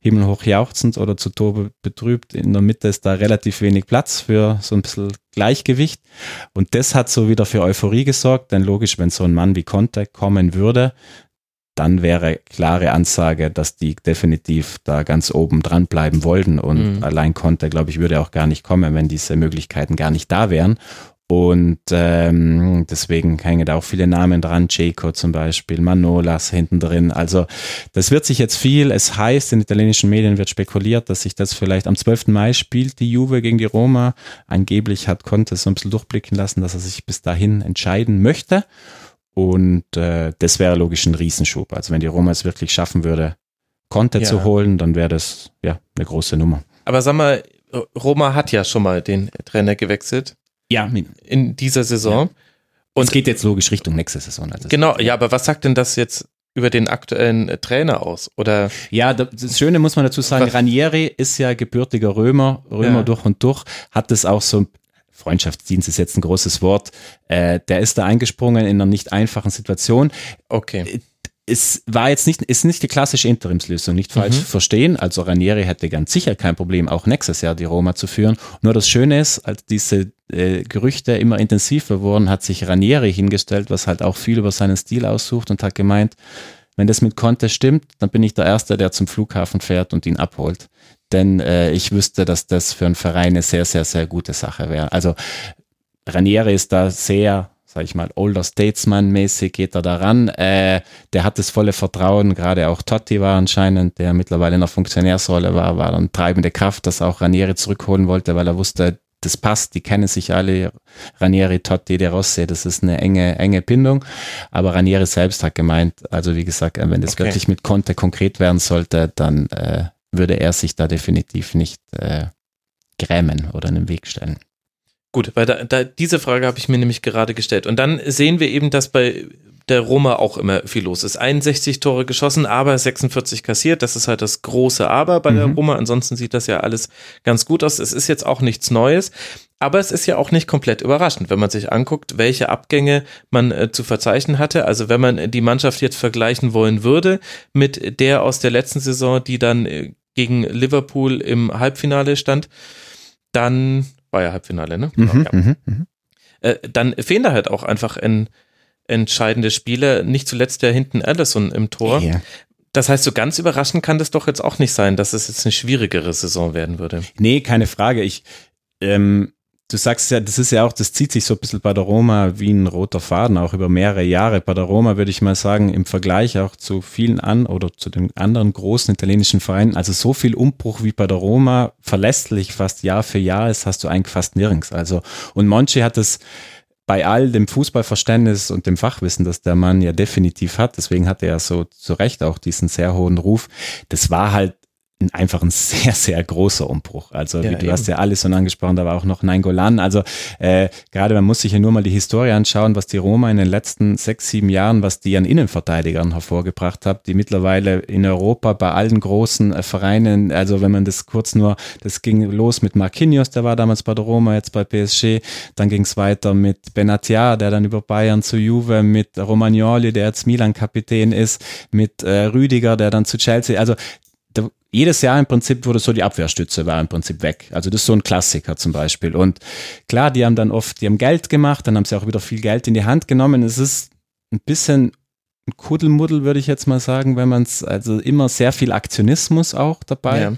Speaker 2: himmelhoch jauchzend oder zu Tode betrübt. In der Mitte ist da relativ wenig Platz für so ein bisschen Gleichgewicht. Und das hat so wieder für Euphorie gesorgt, denn logisch, wenn so ein Mann wie Conte kommen würde, dann wäre klare Ansage, dass die definitiv da ganz oben dran bleiben wollten. Und mhm. allein Conte, glaube ich, würde auch gar nicht kommen, wenn diese Möglichkeiten gar nicht da wären. Und ähm, deswegen hängen da auch viele Namen dran, Jaco zum Beispiel, Manolas hinten drin. Also das wird sich jetzt viel, es heißt, in italienischen Medien wird spekuliert, dass sich das vielleicht am 12. Mai spielt, die Juve gegen die Roma. Angeblich hat Conte so ein bisschen durchblicken lassen, dass er sich bis dahin entscheiden möchte. Und äh, das wäre logisch ein Riesenschub. Also wenn die Roma es wirklich schaffen würde, Conte ja. zu holen, dann wäre das ja eine große Nummer.
Speaker 1: Aber sag mal, Roma hat ja schon mal den Trainer gewechselt.
Speaker 2: Ja.
Speaker 1: In dieser Saison. Ja.
Speaker 2: Und es geht jetzt logisch Richtung nächste Saison.
Speaker 1: Also genau, ja, aber was sagt denn das jetzt über den aktuellen äh, Trainer aus? Oder?
Speaker 2: Ja, das Schöne muss man dazu sagen, was? Ranieri ist ja gebürtiger Römer, Römer ja. durch und durch, hat das auch so Freundschaftsdienst ist jetzt ein großes Wort. Äh, der ist da eingesprungen in einer nicht einfachen Situation.
Speaker 1: Okay.
Speaker 2: Es war jetzt nicht, ist nicht die klassische Interimslösung, nicht falsch mhm. verstehen. Also Ranieri hätte ganz sicher kein Problem, auch nächstes Jahr die Roma zu führen. Nur das Schöne ist, als diese äh, Gerüchte immer intensiver wurden, hat sich Ranieri hingestellt, was halt auch viel über seinen Stil aussucht und hat gemeint, wenn das mit Conte stimmt, dann bin ich der Erste, der zum Flughafen fährt und ihn abholt. Denn äh, ich wüsste, dass das für einen Verein eine sehr, sehr, sehr gute Sache wäre. Also Ranieri ist da sehr sag ich mal, Older Statesman-mäßig geht er daran. Äh, der hat das volle Vertrauen, gerade auch Totti war anscheinend, der mittlerweile in der Funktionärsrolle war, war dann treibende Kraft, dass auch Ranieri zurückholen wollte, weil er wusste, das passt, die kennen sich alle, Ranieri, Totti, De Rossi, das ist eine enge, enge Bindung. Aber Ranieri selbst hat gemeint, also wie gesagt, wenn das okay. wirklich mit Conte konkret werden sollte, dann äh, würde er sich da definitiv nicht äh, grämen oder in den Weg stellen.
Speaker 1: Gut, weil da, da diese Frage habe ich mir nämlich gerade gestellt. Und dann sehen wir eben, dass bei der Roma auch immer viel los ist. 61 Tore geschossen, aber 46 kassiert. Das ist halt das große Aber bei mhm. der Roma. Ansonsten sieht das ja alles ganz gut aus. Es ist jetzt auch nichts Neues. Aber es ist ja auch nicht komplett überraschend, wenn man sich anguckt, welche Abgänge man äh, zu verzeichnen hatte. Also wenn man die Mannschaft jetzt vergleichen wollen würde mit der aus der letzten Saison, die dann äh, gegen Liverpool im Halbfinale stand, dann war ja Halbfinale, ne? Mhm, ja. Mhm, mhm. Äh, dann fehlen da halt auch einfach ein, entscheidende Spieler, nicht zuletzt der hinten Allison im Tor. Yeah. Das heißt, so ganz überraschend kann das doch jetzt auch nicht sein, dass es jetzt eine schwierigere Saison werden würde.
Speaker 2: Nee, keine Frage. Ich, ähm, du sagst ja, das ist ja auch, das zieht sich so ein bisschen bei der Roma wie ein roter Faden, auch über mehrere Jahre. Bei der Roma würde ich mal sagen, im Vergleich auch zu vielen an oder zu den anderen großen italienischen Vereinen, also so viel Umbruch wie bei der Roma, verlässlich fast Jahr für Jahr ist, hast du eigentlich fast nirgends. Also, und Monchi hat es bei all dem Fußballverständnis und dem Fachwissen, das der Mann ja definitiv hat, deswegen hat er so zu Recht auch diesen sehr hohen Ruf, das war halt einfach ein sehr, sehr großer Umbruch. Also ja, wie, du eben. hast ja alles schon angesprochen, da war auch noch Nainggolan. Also äh, gerade man muss sich ja nur mal die Historie anschauen, was die Roma in den letzten sechs, sieben Jahren, was die an Innenverteidigern hervorgebracht hat, die mittlerweile in Europa bei allen großen äh, Vereinen, also wenn man das kurz nur, das ging los mit Marquinhos, der war damals bei der Roma, jetzt bei PSG, dann ging es weiter mit Benatia, der dann über Bayern zu Juve, mit Romagnoli, der jetzt Milan-Kapitän ist, mit äh, Rüdiger, der dann zu Chelsea, also jedes Jahr im Prinzip wurde so die Abwehrstütze war im Prinzip weg. Also das ist so ein Klassiker zum Beispiel. Und klar, die haben dann oft, die haben Geld gemacht, dann haben sie auch wieder viel Geld in die Hand genommen. Es ist ein bisschen ein Kuddelmuddel, würde ich jetzt mal sagen, wenn man es, also immer sehr viel Aktionismus auch dabei. Ja.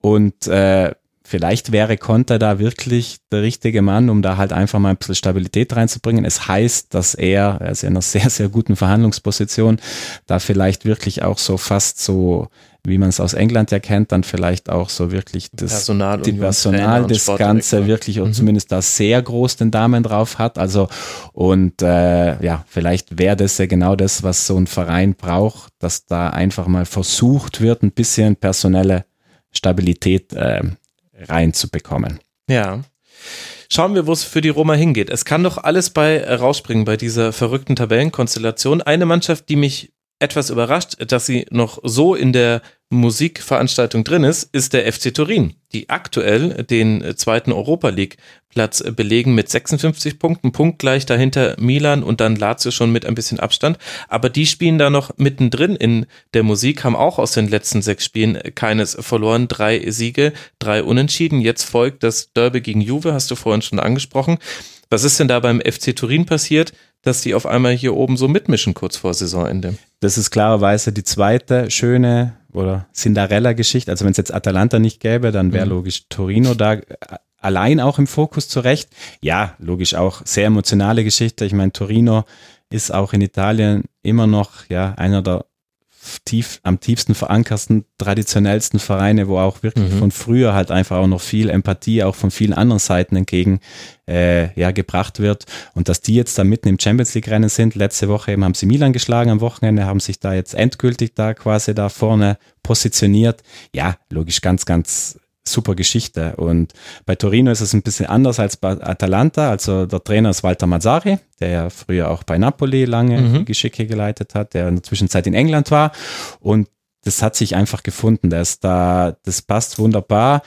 Speaker 2: Und äh, vielleicht wäre Konter da wirklich der richtige Mann, um da halt einfach mal ein bisschen Stabilität reinzubringen. Es heißt, dass er, er ist in einer sehr, sehr guten Verhandlungsposition, da vielleicht wirklich auch so fast so wie man es aus England ja kennt, dann vielleicht auch so wirklich das
Speaker 1: Personal,
Speaker 2: die Personal das Ganze wirklich und mhm. zumindest da sehr groß den Damen drauf hat. Also und äh, ja, vielleicht wäre das ja genau das, was so ein Verein braucht, dass da einfach mal versucht wird, ein bisschen personelle Stabilität äh, reinzubekommen.
Speaker 1: Ja. Schauen wir, wo es für die Roma hingeht. Es kann doch alles bei rausspringen bei dieser verrückten Tabellenkonstellation. Eine Mannschaft, die mich etwas überrascht, dass sie noch so in der Musikveranstaltung drin ist, ist der FC Turin, die aktuell den zweiten Europa League Platz belegen mit 56 Punkten, punktgleich dahinter Milan und dann Lazio schon mit ein bisschen Abstand. Aber die spielen da noch mittendrin in der Musik, haben auch aus den letzten sechs Spielen keines verloren, drei Siege, drei Unentschieden. Jetzt folgt das Derby gegen Juve, hast du vorhin schon angesprochen. Was ist denn da beim FC Turin passiert? Dass die auf einmal hier oben so mitmischen kurz vor Saisonende.
Speaker 2: Das ist klarerweise die zweite schöne oder Cinderella-Geschichte. Also wenn es jetzt Atalanta nicht gäbe, dann wäre mhm. logisch Torino da allein auch im Fokus zurecht. Ja, logisch auch sehr emotionale Geschichte. Ich meine, Torino ist auch in Italien immer noch ja einer der tief, am tiefsten verankersten, traditionellsten Vereine, wo auch wirklich mhm. von früher halt einfach auch noch viel Empathie auch von vielen anderen Seiten entgegen äh, ja, gebracht wird. Und dass die jetzt da mitten im Champions League Rennen sind, letzte Woche eben haben sie Milan geschlagen am Wochenende, haben sich da jetzt endgültig da quasi da vorne positioniert. Ja, logisch ganz, ganz super Geschichte. Und bei Torino ist es ein bisschen anders als bei Atalanta. Also der Trainer ist Walter Mazzari, der ja früher auch bei Napoli lange mhm. Geschicke geleitet hat, der in der Zwischenzeit in England war. Und das hat sich einfach gefunden. Das, da, das passt wunderbar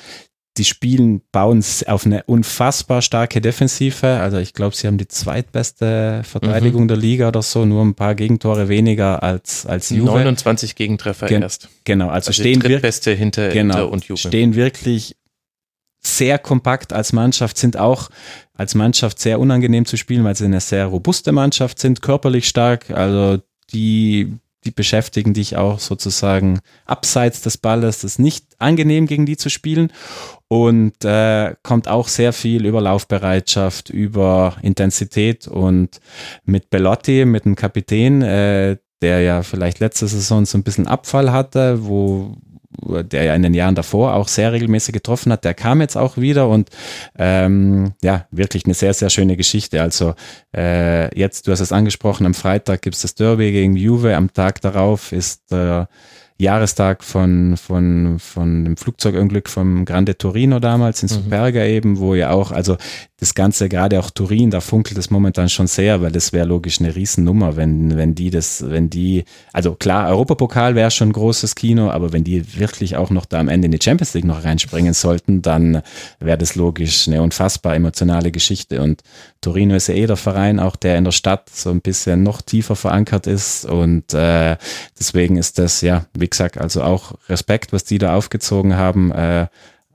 Speaker 2: die spielen, bauen auf eine unfassbar starke Defensive. Also ich glaube, sie haben die zweitbeste Verteidigung mhm. der Liga oder so, nur ein paar Gegentore weniger als, als Juve.
Speaker 1: 29 Gegentreffer Gen erst.
Speaker 2: Genau, also, also stehen
Speaker 1: wir hinter
Speaker 2: genau, Inter und Juve. Stehen wirklich sehr kompakt als Mannschaft, sind auch als Mannschaft sehr unangenehm zu spielen, weil sie eine sehr robuste Mannschaft sind, körperlich stark. Also die die beschäftigen dich auch sozusagen abseits des Balles. Das ist nicht angenehm, gegen die zu spielen. Und äh, kommt auch sehr viel über Laufbereitschaft, über Intensität. Und mit Bellotti, mit dem Kapitän, äh, der ja vielleicht letzte Saison so ein bisschen Abfall hatte, wo, der ja in den Jahren davor auch sehr regelmäßig getroffen hat, der kam jetzt auch wieder und ähm, ja, wirklich eine sehr, sehr schöne Geschichte. Also äh, jetzt, du hast es angesprochen, am Freitag gibt es das Derby gegen Juve, am Tag darauf ist äh, Jahrestag von, von, von dem Flugzeugunglück vom Grande Torino damals in Superga mhm. eben, wo ja auch, also das Ganze, gerade auch Turin, da funkelt es momentan schon sehr, weil das wäre logisch eine Riesennummer, wenn, wenn die das, wenn die, also klar, Europapokal wäre schon ein großes Kino, aber wenn die wirklich auch noch da am Ende in die Champions League noch reinspringen sollten, dann wäre das logisch eine unfassbar emotionale Geschichte. Und Torino ist ja eh der Verein, auch der in der Stadt so ein bisschen noch tiefer verankert ist. Und äh, deswegen ist das, ja, wie gesagt, also auch Respekt, was die da aufgezogen haben. Äh,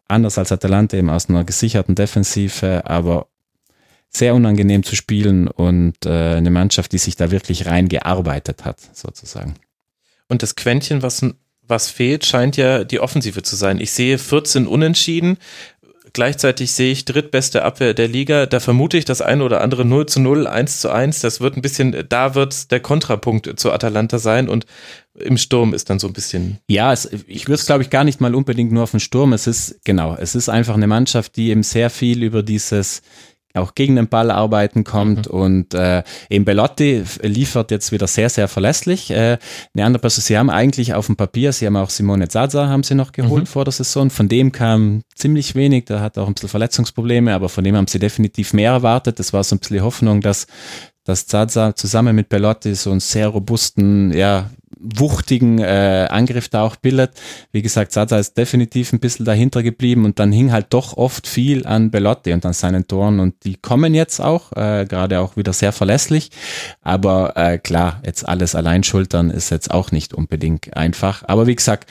Speaker 2: anders als Atalanta eben aus einer gesicherten Defensive, aber sehr unangenehm zu spielen und äh, eine Mannschaft, die sich da wirklich reingearbeitet hat, sozusagen.
Speaker 1: Und das Quäntchen, was, was fehlt, scheint ja die Offensive zu sein. Ich sehe 14 Unentschieden. Gleichzeitig sehe ich drittbeste Abwehr der Liga. Da vermute ich das eine oder andere 0 zu 0, 1 zu 1. Das wird ein bisschen, da wird der Kontrapunkt zu Atalanta sein und im Sturm ist dann so ein bisschen.
Speaker 2: Ja, es, ich würde es glaube ich gar nicht mal unbedingt nur auf den Sturm. Es ist, genau, es ist einfach eine Mannschaft, die eben sehr viel über dieses, auch gegen den Ball arbeiten kommt mhm. und äh, eben Bellotti liefert jetzt wieder sehr, sehr verlässlich. Äh, eine andere Person, sie haben eigentlich auf dem Papier, sie haben auch Simone Zaza haben sie noch geholt mhm. vor der Saison, von dem kam ziemlich wenig, der hat auch ein bisschen Verletzungsprobleme, aber von dem haben sie definitiv mehr erwartet. Das war so ein bisschen die Hoffnung, dass dass Zaza zusammen mit Bellotti so einen sehr robusten, ja, wuchtigen äh, Angriff da auch bildet. Wie gesagt, Zaza ist definitiv ein bisschen dahinter geblieben und dann hing halt doch oft viel an Belotti und an seinen Toren und die kommen jetzt auch, äh, gerade auch wieder sehr verlässlich. Aber äh, klar, jetzt alles allein schultern ist jetzt auch nicht unbedingt einfach. Aber wie gesagt,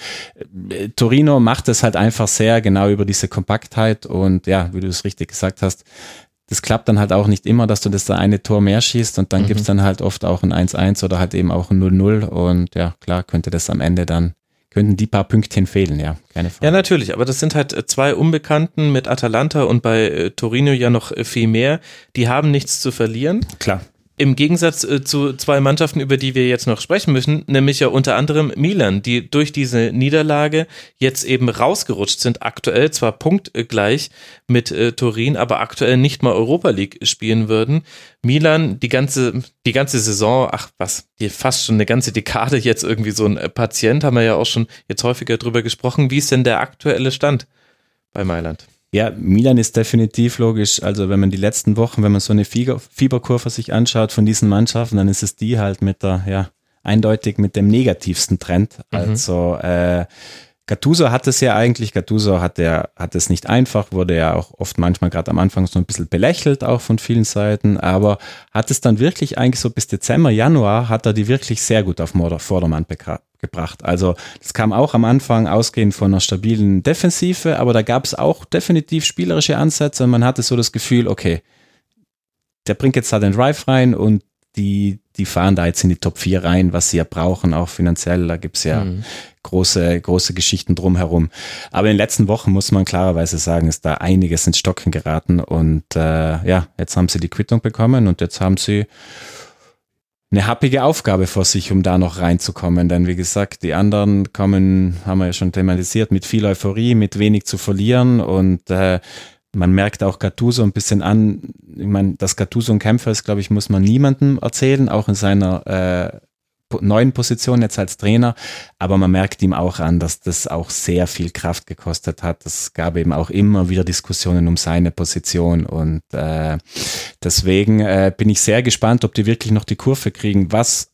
Speaker 2: äh, Torino macht es halt einfach sehr genau über diese Kompaktheit und ja, wie du es richtig gesagt hast, das klappt dann halt auch nicht immer, dass du das da eine Tor mehr schießt und dann mhm. gibt's dann halt oft auch ein 1-1 oder halt eben auch ein 0-0 und ja, klar könnte das am Ende dann könnten die paar Pünktchen fehlen, ja,
Speaker 1: keine Frage. Ja, natürlich, aber das sind halt äh, zwei Unbekannten mit Atalanta und bei äh, Torino ja noch äh, viel mehr. Die haben nichts zu verlieren.
Speaker 2: Klar.
Speaker 1: Im Gegensatz äh, zu zwei Mannschaften, über die wir jetzt noch sprechen müssen, nämlich ja unter anderem Milan, die durch diese Niederlage jetzt eben rausgerutscht sind, aktuell zwar punktgleich mit äh, Turin, aber aktuell nicht mal Europa League spielen würden. Milan die ganze, die ganze Saison, ach was, die fast schon eine ganze Dekade jetzt irgendwie so ein äh, Patient, haben wir ja auch schon jetzt häufiger drüber gesprochen. Wie ist denn der aktuelle Stand bei Mailand?
Speaker 2: Ja, Milan ist definitiv logisch. Also wenn man die letzten Wochen, wenn man so eine Fieberkurve sich anschaut von diesen Mannschaften, dann ist es die halt mit der, ja, eindeutig mit dem negativsten Trend. Mhm. Also äh, Gattuso hat es ja eigentlich, Gattuso hat, der, hat es nicht einfach, wurde ja auch oft manchmal gerade am Anfang so ein bisschen belächelt, auch von vielen Seiten, aber hat es dann wirklich eigentlich so bis Dezember, Januar, hat er die wirklich sehr gut auf Vordermann gebracht. Also das kam auch am Anfang ausgehend von einer stabilen Defensive, aber da gab es auch definitiv spielerische Ansätze und man hatte so das Gefühl, okay, der bringt jetzt da den Drive rein und die, die fahren da jetzt in die Top 4 rein, was sie ja brauchen, auch finanziell. Da gibt's ja mhm. große, große Geschichten drumherum. Aber in den letzten Wochen muss man klarerweise sagen, ist da einiges ins Stocken geraten. Und äh, ja, jetzt haben sie die Quittung bekommen und jetzt haben sie eine happige Aufgabe vor sich, um da noch reinzukommen. Denn wie gesagt, die anderen kommen, haben wir ja schon thematisiert, mit viel Euphorie, mit wenig zu verlieren und äh, man merkt auch Gattuso ein bisschen an, ich meine, dass Gattuso ein Kämpfer ist, glaube ich, muss man niemandem erzählen, auch in seiner äh, neuen Position jetzt als Trainer, aber man merkt ihm auch an, dass das auch sehr viel Kraft gekostet hat. Es gab eben auch immer wieder Diskussionen um seine Position und äh, deswegen äh, bin ich sehr gespannt, ob die wirklich noch die Kurve kriegen. Was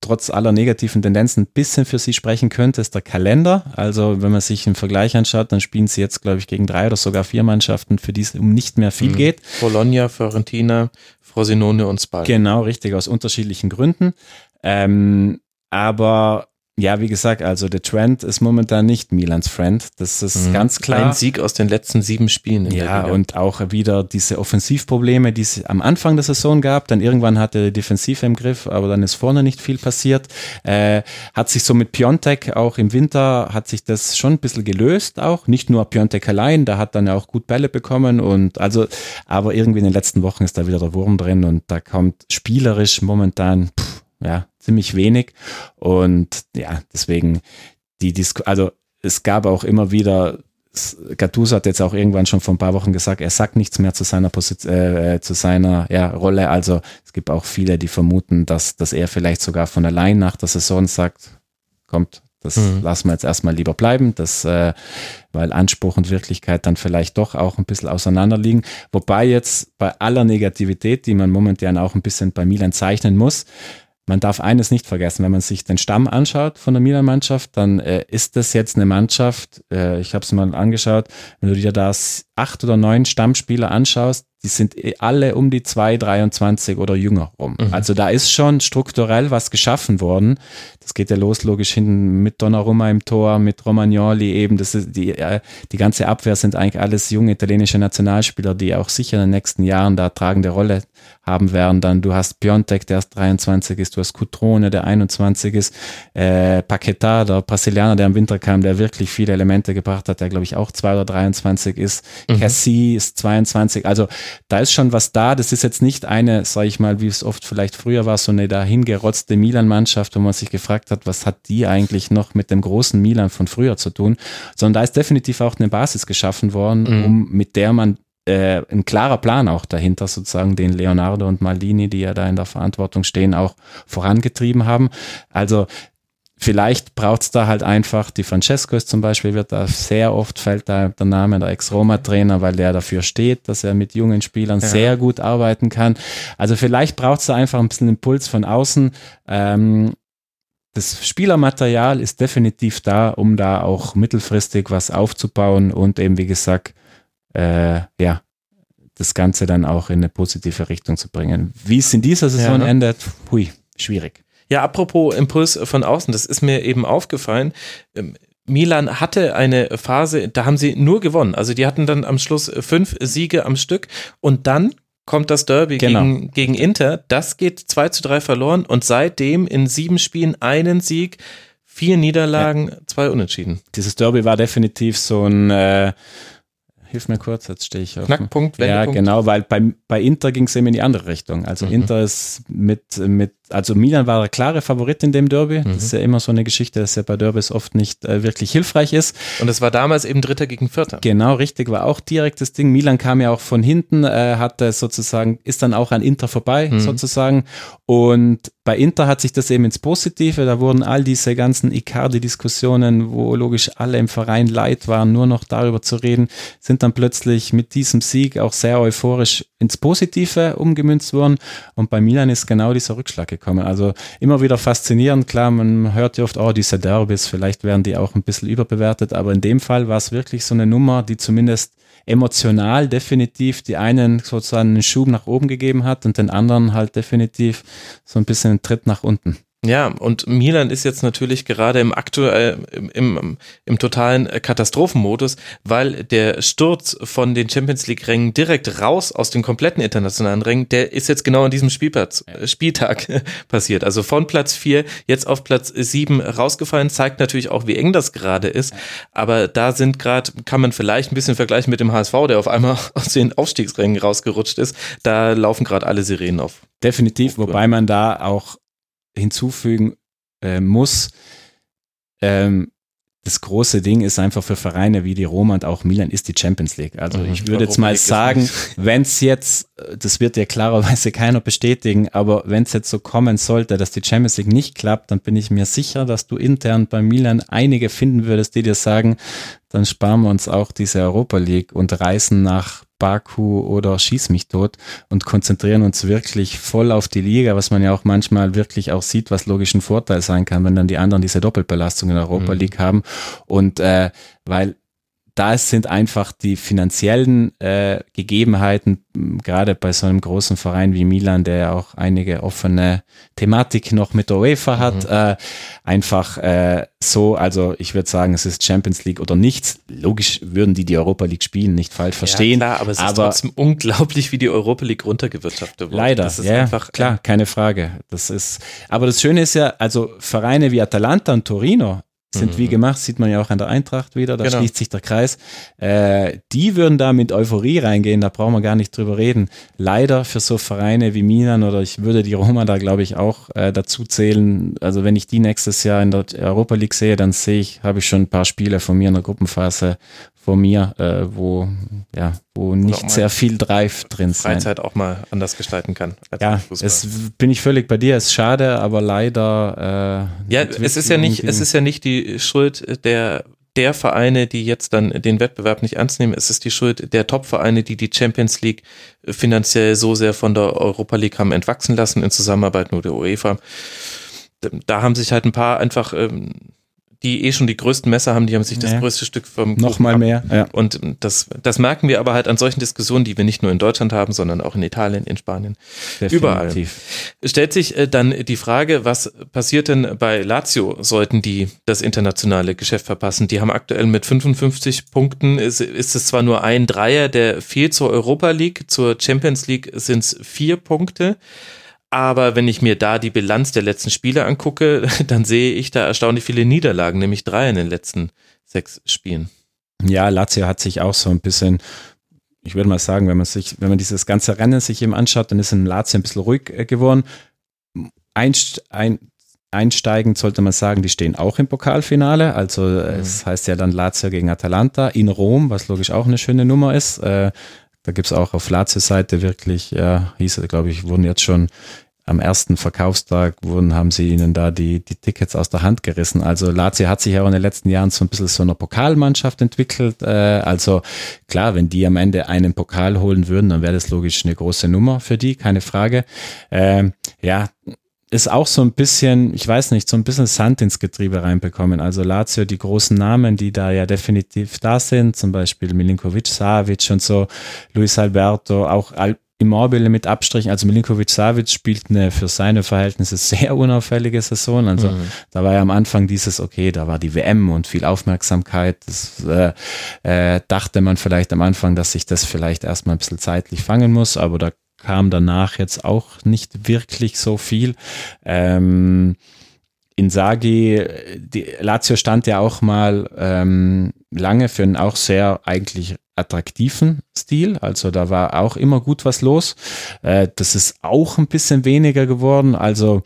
Speaker 2: trotz aller negativen Tendenzen ein bisschen für sie sprechen könnte, ist der Kalender. Also wenn man sich einen Vergleich anschaut, dann spielen sie jetzt, glaube ich, gegen drei oder sogar vier Mannschaften, für die es um nicht mehr viel mhm. geht.
Speaker 1: Bologna, Fiorentina, Frosinone und Spal.
Speaker 2: Genau, richtig, aus unterschiedlichen Gründen. Ähm, aber ja, wie gesagt, also der Trend ist momentan nicht Milans Friend. Das ist mhm. ganz klar.
Speaker 1: Ein Sieg aus den letzten sieben Spielen.
Speaker 2: ja, und auch wieder diese Offensivprobleme, die es am Anfang der Saison gab. Dann irgendwann hatte er die Defensive im Griff, aber dann ist vorne nicht viel passiert. Äh, hat sich so mit Piontek auch im Winter, hat sich das schon ein bisschen gelöst auch. Nicht nur Piontek allein, da hat dann ja auch gut Bälle bekommen und also, aber irgendwie in den letzten Wochen ist da wieder der Wurm drin und da kommt spielerisch momentan, pff, ja, ziemlich wenig. Und ja, deswegen die Disku also es gab auch immer wieder Gattuso hat jetzt auch irgendwann schon vor ein paar Wochen gesagt, er sagt nichts mehr zu seiner Position, äh, zu seiner ja, Rolle. Also es gibt auch viele, die vermuten, dass, dass er vielleicht sogar von allein nach der Saison sagt, kommt, das mhm. lassen wir jetzt erstmal lieber bleiben, das, äh, weil Anspruch und Wirklichkeit dann vielleicht doch auch ein bisschen auseinanderliegen. Wobei jetzt bei aller Negativität, die man momentan auch ein bisschen bei Milan zeichnen muss, man darf eines nicht vergessen, wenn man sich den Stamm anschaut von der Milan-Mannschaft, dann äh, ist das jetzt eine Mannschaft, äh, ich habe es mal angeschaut, wenn du dir das acht oder neun Stammspieler anschaust, die sind eh alle um die 2, 23 oder jünger rum. Mhm. Also da ist schon strukturell was geschaffen worden. Das geht ja los, logisch hinten mit Donnarumma im Tor, mit Romagnoli eben. Das ist die, äh, die ganze Abwehr sind eigentlich alles junge italienische Nationalspieler, die auch sicher in den nächsten Jahren da tragende Rolle haben werden. Dann du hast Piontek, der erst 23 ist, du hast Cutrone, der 21 ist, äh, Paquetá, der Brasilianer, der im Winter kam, der wirklich viele Elemente gebracht hat, der glaube ich auch 2 oder 23 ist. Mhm. Cassie ist 22. Also da ist schon was da. Das ist jetzt nicht eine, sage ich mal, wie es oft vielleicht früher war, so eine dahingerotzte Milan-Mannschaft, wo man sich gefragt hat, was hat die eigentlich noch mit dem großen Milan von früher zu tun, sondern da ist definitiv auch eine Basis geschaffen worden, mhm. um mit der man äh, ein klarer Plan auch dahinter sozusagen, den Leonardo und Maldini, die ja da in der Verantwortung stehen, auch vorangetrieben haben. Also Vielleicht braucht es da halt einfach, die Francescos zum Beispiel wird da sehr oft, fällt da der Name der Ex-Roma-Trainer, weil der dafür steht, dass er mit jungen Spielern ja. sehr gut arbeiten kann. Also vielleicht braucht es da einfach ein bisschen Impuls von außen. Ähm, das Spielermaterial ist definitiv da, um da auch mittelfristig was aufzubauen und eben, wie gesagt, äh, ja, das Ganze dann auch in eine positive Richtung zu bringen. Wie es in dieser Saison ja, ne? endet, hui, schwierig.
Speaker 1: Ja, apropos Impuls von außen, das ist mir eben aufgefallen. Ähm, Milan hatte eine Phase, da haben sie nur gewonnen. Also die hatten dann am Schluss fünf Siege am Stück und dann kommt das Derby genau. gegen, gegen Inter. Das geht 2 zu 3 verloren und seitdem in sieben Spielen einen Sieg, vier Niederlagen, ja. zwei Unentschieden.
Speaker 2: Dieses Derby war definitiv so ein, äh, hilf mir kurz, jetzt stehe ich auf.
Speaker 1: Knackpunkt,
Speaker 2: Ja, genau, weil bei, bei Inter ging es eben in die andere Richtung. Also mhm. Inter ist mit, mit, also Milan war der klare Favorit in dem Derby. Mhm. Das ist ja immer so eine Geschichte, dass ja bei Derbys oft nicht äh, wirklich hilfreich ist.
Speaker 1: Und es war damals eben Dritter gegen Vierter.
Speaker 2: Genau, richtig, war auch direkt das Ding. Milan kam ja auch von hinten, äh, hatte sozusagen, ist dann auch an Inter vorbei, mhm. sozusagen. Und bei Inter hat sich das eben ins Positive, da wurden all diese ganzen Icardi-Diskussionen, wo logisch alle im Verein leid waren, nur noch darüber zu reden, sind dann plötzlich mit diesem Sieg auch sehr euphorisch ins Positive umgemünzt worden. Und bei Milan ist genau dieser Rückschlag gekommen. Also immer wieder faszinierend. Klar, man hört ja oft, oh, diese Derbys, vielleicht werden die auch ein bisschen überbewertet. Aber in dem Fall war es wirklich so eine Nummer, die zumindest emotional definitiv die einen sozusagen einen Schub nach oben gegeben hat und den anderen halt definitiv so ein bisschen einen Tritt nach unten.
Speaker 1: Ja, und Milan ist jetzt natürlich gerade im aktuell im, im, im totalen Katastrophenmodus, weil der Sturz von den Champions League Rängen direkt raus aus den kompletten internationalen Rängen, der ist jetzt genau an diesem Spielplatz, äh, Spieltag passiert. Also von Platz vier jetzt auf Platz sieben rausgefallen, zeigt natürlich auch, wie eng das gerade ist. Aber da sind gerade, kann man vielleicht ein bisschen vergleichen mit dem HSV, der auf einmal aus den Aufstiegsrängen rausgerutscht ist. Da laufen gerade alle Sirenen auf.
Speaker 2: Definitiv, wobei man da auch hinzufügen äh, muss, ähm, das große Ding ist einfach für Vereine wie die Roma und auch Milan ist die Champions League. Also mhm, ich würde jetzt mal sagen, wenn es jetzt, das wird ja klarerweise keiner bestätigen, aber wenn es jetzt so kommen sollte, dass die Champions League nicht klappt, dann bin ich mir sicher, dass du intern bei Milan einige finden würdest, die dir sagen, dann sparen wir uns auch diese Europa League und reisen nach Baku oder Schieß mich tot und konzentrieren uns wirklich voll auf die Liga, was man ja auch manchmal wirklich auch sieht, was logischen Vorteil sein kann, wenn dann die anderen diese Doppelbelastung in der Europa mhm. League haben. Und äh, weil da sind einfach die finanziellen äh, Gegebenheiten, gerade bei so einem großen Verein wie Milan, der ja auch einige offene Thematik noch mit der UEFA hat, mhm. äh, einfach äh, so, also ich würde sagen, es ist Champions League oder nichts. Logisch würden die die Europa League spielen, nicht falsch verstehen. Ja,
Speaker 1: klar, aber es ist trotzdem unglaublich, wie die Europa League runtergewirtschaftet
Speaker 2: wurde. Leider, das ist ja, einfach, klar, keine Frage. Das ist, aber das Schöne ist ja, also Vereine wie Atalanta und Torino, sind mhm. wie gemacht, sieht man ja auch an der Eintracht wieder, da genau. schließt sich der Kreis. Äh, die würden da mit Euphorie reingehen, da brauchen wir gar nicht drüber reden. Leider für so Vereine wie Milan oder ich würde die Roma da glaube ich auch äh, dazu zählen. Also wenn ich die nächstes Jahr in der Europa League sehe, dann sehe ich, habe ich schon ein paar Spiele von mir in der Gruppenphase vor mir, äh, wo ja, wo nicht sehr viel Drive drin ist.
Speaker 1: Freizeit auch mal anders gestalten kann.
Speaker 2: ja, es bin ich völlig bei dir. Es ist schade, aber leider.
Speaker 1: Äh, ja, es ist ja nicht, es ist ja nicht die Schuld der der Vereine, die jetzt dann den Wettbewerb nicht ernst nehmen, es ist die Schuld der Top-Vereine, die die Champions League finanziell so sehr von der Europa League haben entwachsen lassen in Zusammenarbeit mit der UEFA. Da haben sich halt ein paar einfach ähm, die eh schon die größten Messer haben, die haben sich das ja. größte Stück vom
Speaker 2: Noch mal mehr.
Speaker 1: Ja. Und das, das merken wir aber halt an solchen Diskussionen, die wir nicht nur in Deutschland haben, sondern auch in Italien, in Spanien, Definitiv. überall. Stellt sich äh, dann die Frage, was passiert denn bei Lazio, sollten die das internationale Geschäft verpassen? Die haben aktuell mit 55 Punkten, ist, ist es zwar nur ein Dreier, der fehlt zur Europa League, zur Champions League sind es vier Punkte. Aber wenn ich mir da die Bilanz der letzten Spiele angucke, dann sehe ich da erstaunlich viele Niederlagen, nämlich drei in den letzten sechs Spielen.
Speaker 2: Ja, Lazio hat sich auch so ein bisschen, ich würde mal sagen, wenn man sich, wenn man dieses ganze Rennen sich eben anschaut, dann ist in Lazio ein bisschen ruhig äh, geworden. Einst, ein, einsteigend sollte man sagen, die stehen auch im Pokalfinale. Also mhm. es heißt ja dann Lazio gegen Atalanta in Rom, was logisch auch eine schöne Nummer ist. Äh, da gibt es auch auf Lazio-Seite wirklich, ja, hieß es, glaube ich, wurden jetzt schon am ersten Verkaufstag wurden, haben sie ihnen da die, die Tickets aus der Hand gerissen. Also Lazio hat sich ja auch in den letzten Jahren so ein bisschen so eine Pokalmannschaft entwickelt. Äh, also klar, wenn die am Ende einen Pokal holen würden, dann wäre das logisch eine große Nummer für die, keine Frage. Ähm, ja, ist auch so ein bisschen, ich weiß nicht, so ein bisschen Sand ins Getriebe reinbekommen. Also Lazio, die großen Namen, die da ja definitiv da sind, zum Beispiel Milinkovic, Savic und so, Luis Alberto, auch Al Immobile mit Abstrichen. Also Milinkovic Savic spielt eine für seine Verhältnisse sehr unauffällige Saison. Also mhm. da war ja am Anfang dieses, okay, da war die WM und viel Aufmerksamkeit. Das äh, äh, dachte man vielleicht am Anfang, dass sich das vielleicht erstmal ein bisschen zeitlich fangen muss, aber da kam danach jetzt auch nicht wirklich so viel. Ähm, Inzaghi, die Lazio stand ja auch mal ähm, lange für einen auch sehr eigentlich attraktiven Stil. Also da war auch immer gut was los. Äh, das ist auch ein bisschen weniger geworden. Also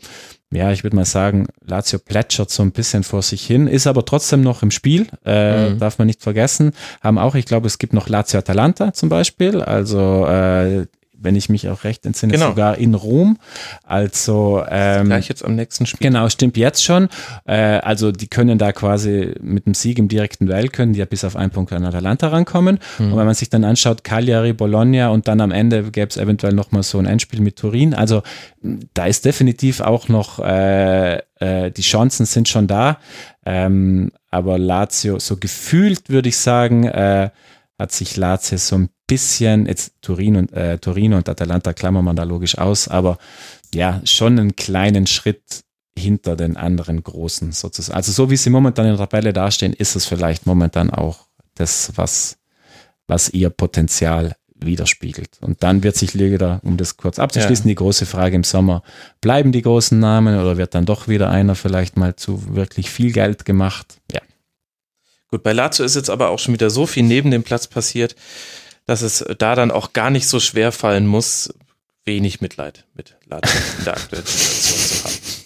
Speaker 2: ja, ich würde mal sagen, Lazio plätschert so ein bisschen vor sich hin, ist aber trotzdem noch im Spiel, äh, mhm. darf man nicht vergessen. Haben auch, ich glaube, es gibt noch Lazio Atalanta zum Beispiel, also äh, wenn ich mich auch recht entsinne, genau. sogar in Rom. Also
Speaker 1: ähm, gleich jetzt am nächsten Spiel.
Speaker 2: Genau, stimmt jetzt schon. Äh, also die können da quasi mit dem Sieg im direkten Duell können die ja bis auf einen Punkt an Atalanta rankommen. Mhm. Und wenn man sich dann anschaut, Cagliari, Bologna und dann am Ende gäbe es eventuell nochmal so ein Endspiel mit Turin. Also da ist definitiv auch noch äh, äh, die Chancen sind schon da. Ähm, aber Lazio, so gefühlt würde ich sagen, äh, hat sich Lazio so ein bisschen, jetzt Turin und, äh, Torino und Atalanta klammern man da logisch aus, aber ja, schon einen kleinen Schritt hinter den anderen großen sozusagen. Also so wie sie momentan in der Tabelle dastehen, ist es vielleicht momentan auch das, was, was ihr Potenzial widerspiegelt. Und dann wird sich wieder, um das kurz abzuschließen, ja. die große Frage im Sommer, bleiben die großen Namen oder wird dann doch wieder einer vielleicht mal zu wirklich viel Geld gemacht? Ja.
Speaker 1: Gut, bei Lazio ist jetzt aber auch schon wieder so viel neben dem Platz passiert, dass es da dann auch gar nicht so schwer fallen muss, wenig Mitleid mit Lazio in der aktuellen Situation zu haben.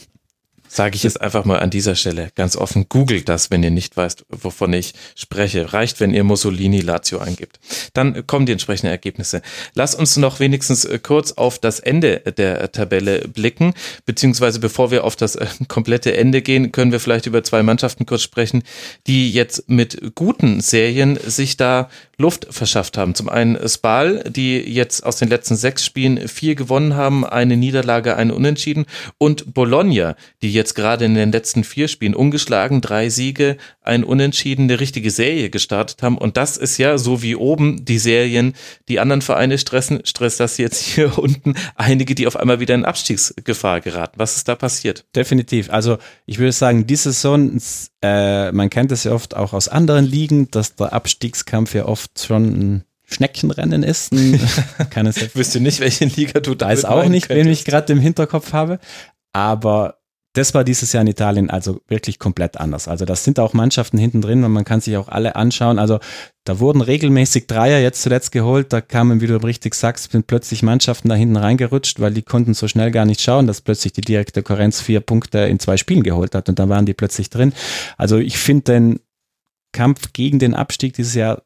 Speaker 1: Sage ich jetzt einfach mal an dieser Stelle ganz offen. Googelt das, wenn ihr nicht weißt, wovon ich spreche. Reicht, wenn ihr Mussolini Lazio eingibt. Dann kommen die entsprechenden Ergebnisse. Lass uns noch wenigstens äh, kurz auf das Ende der Tabelle blicken. Beziehungsweise bevor wir auf das äh, komplette Ende gehen, können wir vielleicht über zwei Mannschaften kurz sprechen, die jetzt mit guten Serien sich da Luft verschafft haben. Zum einen Spal, die jetzt aus den letzten sechs Spielen vier gewonnen haben, eine Niederlage, eine Unentschieden. Und Bologna, die jetzt gerade in den letzten vier Spielen ungeschlagen, drei Siege, ein Unentschieden, eine richtige Serie gestartet haben. Und das ist ja so wie oben die Serien, die anderen Vereine stressen, stresst das jetzt hier unten einige, die auf einmal wieder in Abstiegsgefahr geraten. Was ist da passiert?
Speaker 2: Definitiv. Also ich würde sagen, diese Saison äh, man kennt es ja oft auch aus anderen Ligen, dass der Abstiegskampf ja oft schon ein Schneckenrennen ist.
Speaker 1: Kann es Wüsste nicht, welche Liga du
Speaker 2: da Weiß auch nicht, könntest. wen ich gerade im Hinterkopf habe. Aber das war dieses Jahr in Italien also wirklich komplett anders. Also das sind auch Mannschaften hinten drin und man kann sich auch alle anschauen. Also da wurden regelmäßig Dreier jetzt zuletzt geholt. Da kamen, wie du richtig sagst, sind plötzlich Mannschaften da hinten reingerutscht, weil die konnten so schnell gar nicht schauen, dass plötzlich die direkte Konkurrenz vier Punkte in zwei Spielen geholt hat und dann waren die plötzlich drin. Also ich finde den Kampf gegen den Abstieg dieses Jahr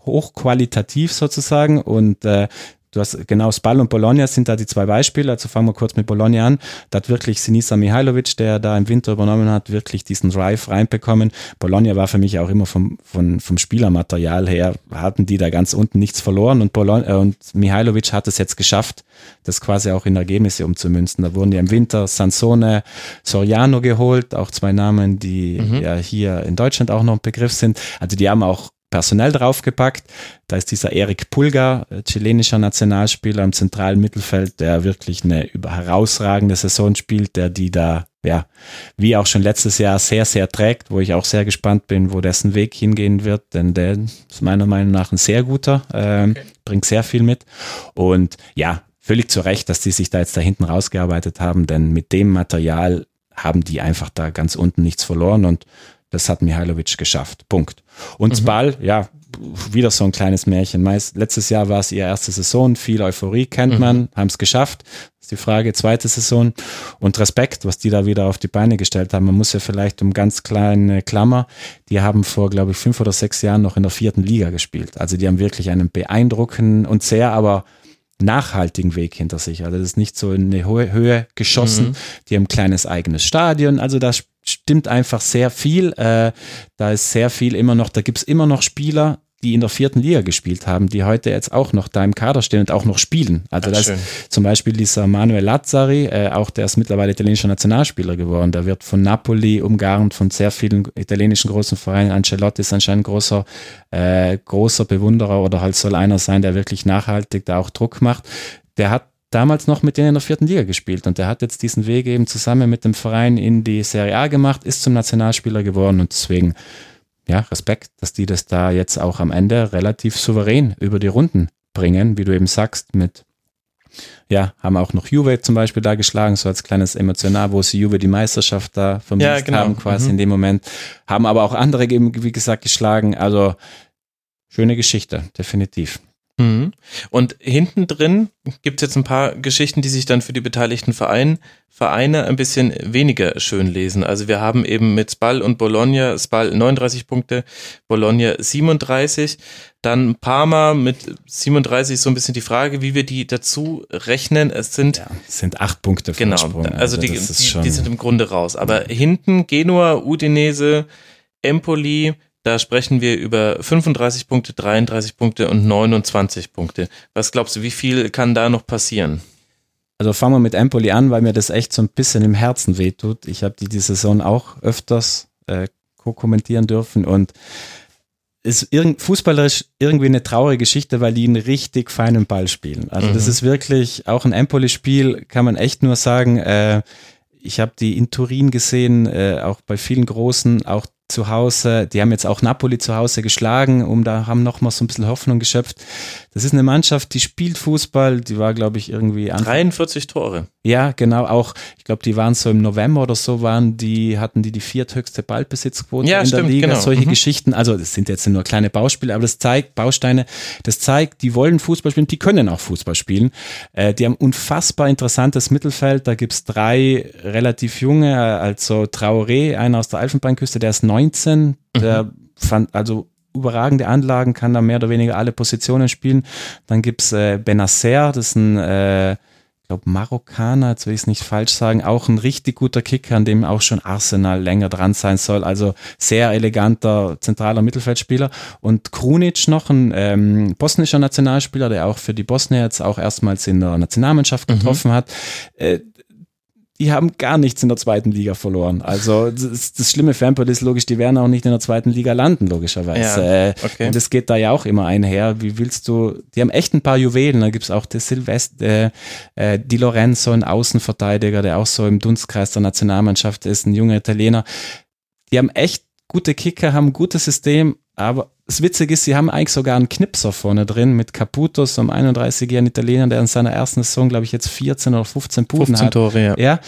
Speaker 2: hochqualitativ sozusagen und äh, Du hast genau Spal und Bologna sind da die zwei Beispiele. Also fangen wir kurz mit Bologna an. Da hat wirklich Sinisa Mihailovic, der da im Winter übernommen hat, wirklich diesen Drive reinbekommen. Bologna war für mich auch immer vom, vom, vom Spielermaterial her, hatten die da ganz unten nichts verloren und, Bologna, äh, und Mihailovic hat es jetzt geschafft, das quasi auch in Ergebnisse umzumünzen. Da wurden ja im Winter Sansone, Soriano geholt, auch zwei Namen, die mhm. ja hier in Deutschland auch noch ein Begriff sind. Also die haben auch personell draufgepackt. Da ist dieser Erik Pulga, äh, chilenischer Nationalspieler im zentralen Mittelfeld, der wirklich eine herausragende Saison spielt, der die da, ja, wie auch schon letztes Jahr sehr, sehr trägt, wo ich auch sehr gespannt bin, wo dessen Weg hingehen wird, denn der ist meiner Meinung nach ein sehr guter, ähm, okay. bringt sehr viel mit. Und ja, völlig zu Recht, dass die sich da jetzt da hinten rausgearbeitet haben, denn mit dem Material haben die einfach da ganz unten nichts verloren und das hat Mihailovic geschafft. Punkt. Und mhm. Spal, ja, wieder so ein kleines Märchen. Meist, letztes Jahr war es ihre erste Saison, viel Euphorie kennt mhm. man, haben es geschafft. Das ist die Frage, zweite Saison. Und Respekt, was die da wieder auf die Beine gestellt haben. Man muss ja vielleicht um ganz kleine Klammer, die haben vor, glaube ich, fünf oder sechs Jahren noch in der vierten Liga gespielt. Also die haben wirklich einen beeindruckenden und sehr, aber nachhaltigen Weg hinter sich. Also das ist nicht so in eine hohe Höhe geschossen. Mhm. Die haben ein kleines eigenes Stadion. Also da stimmt einfach sehr viel. Äh, da ist sehr viel immer noch, da gibt es immer noch Spieler, die in der vierten Liga gespielt haben, die heute jetzt auch noch da im Kader stehen und auch noch spielen. Also das ist zum Beispiel dieser Manuel Lazzari, äh, auch der ist mittlerweile italienischer Nationalspieler geworden. Der wird von Napoli umgarnt, von sehr vielen italienischen großen Vereinen. Ancelotti ist anscheinend großer, äh, großer Bewunderer oder halt soll einer sein, der wirklich nachhaltig da auch Druck macht. Der hat damals noch mit denen in der vierten Liga gespielt und der hat jetzt diesen Weg eben zusammen mit dem Verein in die Serie A gemacht, ist zum Nationalspieler geworden und deswegen ja, Respekt, dass die das da jetzt auch am Ende relativ souverän über die Runden bringen, wie du eben sagst, mit ja, haben auch noch Juve zum Beispiel da geschlagen, so als kleines Emotional, wo sie Juve die Meisterschaft da vermisst ja, genau. haben, quasi mhm. in dem Moment. Haben aber auch andere, wie gesagt, geschlagen. Also schöne Geschichte, definitiv.
Speaker 1: Mhm. Und hinten drin gibt es jetzt ein paar Geschichten, die sich dann für die beteiligten Verein, Vereine ein bisschen weniger schön lesen. Also wir haben eben mit Spal und Bologna, Spal 39 Punkte, Bologna 37, dann Parma mit 37 so ein bisschen die Frage, wie wir die dazu rechnen. Es sind, ja,
Speaker 2: es sind acht Punkte
Speaker 1: Genau, also, also die, die, die, sind im Grunde raus. Aber hinten Genua, Udinese, Empoli, da sprechen wir über 35 Punkte, 33 Punkte und 29 Punkte. Was glaubst du, wie viel kann da noch passieren?
Speaker 2: Also fangen wir mit Empoli an, weil mir das echt so ein bisschen im Herzen wehtut. Ich habe die die Saison auch öfters äh, co-kommentieren dürfen und ist irg fußballerisch irgendwie eine traurige Geschichte, weil die einen richtig feinen Ball spielen. Also mhm. das ist wirklich auch ein Empoli-Spiel, kann man echt nur sagen. Äh, ich habe die in Turin gesehen, äh, auch bei vielen Großen, auch zu Hause. Die haben jetzt auch Napoli zu Hause geschlagen, um da haben noch mal so ein bisschen Hoffnung geschöpft. Das ist eine Mannschaft, die spielt Fußball. Die war, glaube ich, irgendwie
Speaker 1: an 43 Tore.
Speaker 2: Ja, genau. Auch, ich glaube, die waren so im November oder so waren die hatten die die vierthöchste Ballbesitzquote
Speaker 1: ja,
Speaker 2: in
Speaker 1: stimmt,
Speaker 2: der Liga.
Speaker 1: Genau.
Speaker 2: Solche mhm. Geschichten. Also das sind jetzt nur kleine Bauspiele, aber das zeigt Bausteine. Das zeigt, die wollen Fußball spielen, die können auch Fußball spielen. Äh, die haben unfassbar interessantes Mittelfeld. Da gibt's drei relativ junge, also Traoré, einer aus der Elfenbeinküste, der ist 19, der mhm. fand also überragende Anlagen, kann da mehr oder weniger alle Positionen spielen. Dann gibt's äh, Benacer, das ist ein äh, ich glaube, Marokkaner, jetzt will ich es nicht falsch sagen, auch ein richtig guter Kicker, an dem auch schon Arsenal länger dran sein soll. Also sehr eleganter zentraler Mittelfeldspieler. Und Krunic noch, ein ähm, bosnischer Nationalspieler, der auch für die Bosnier jetzt auch erstmals in der Nationalmannschaft mhm. getroffen mhm. hat. Äh, die haben gar nichts in der zweiten Liga verloren. Also das, das Schlimme Empoli ist logisch, die werden auch nicht in der zweiten Liga landen, logischerweise. Ja, okay. Und das geht da ja auch immer einher. Wie willst du, die haben echt ein paar Juwelen, da gibt's auch der Silvest, äh, äh, Di Lorenzo, ein Außenverteidiger, der auch so im Dunstkreis der Nationalmannschaft ist, ein junger Italiener. Die haben echt gute Kicker, haben ein gutes System, aber das Witzige ist, sie haben eigentlich sogar einen Knipser vorne drin mit Caputo, so einem 31-jährigen Italiener, der in seiner ersten Saison, glaube ich, jetzt 14 oder 15 Buden 15 hat.
Speaker 1: Tore, ja.
Speaker 2: ja.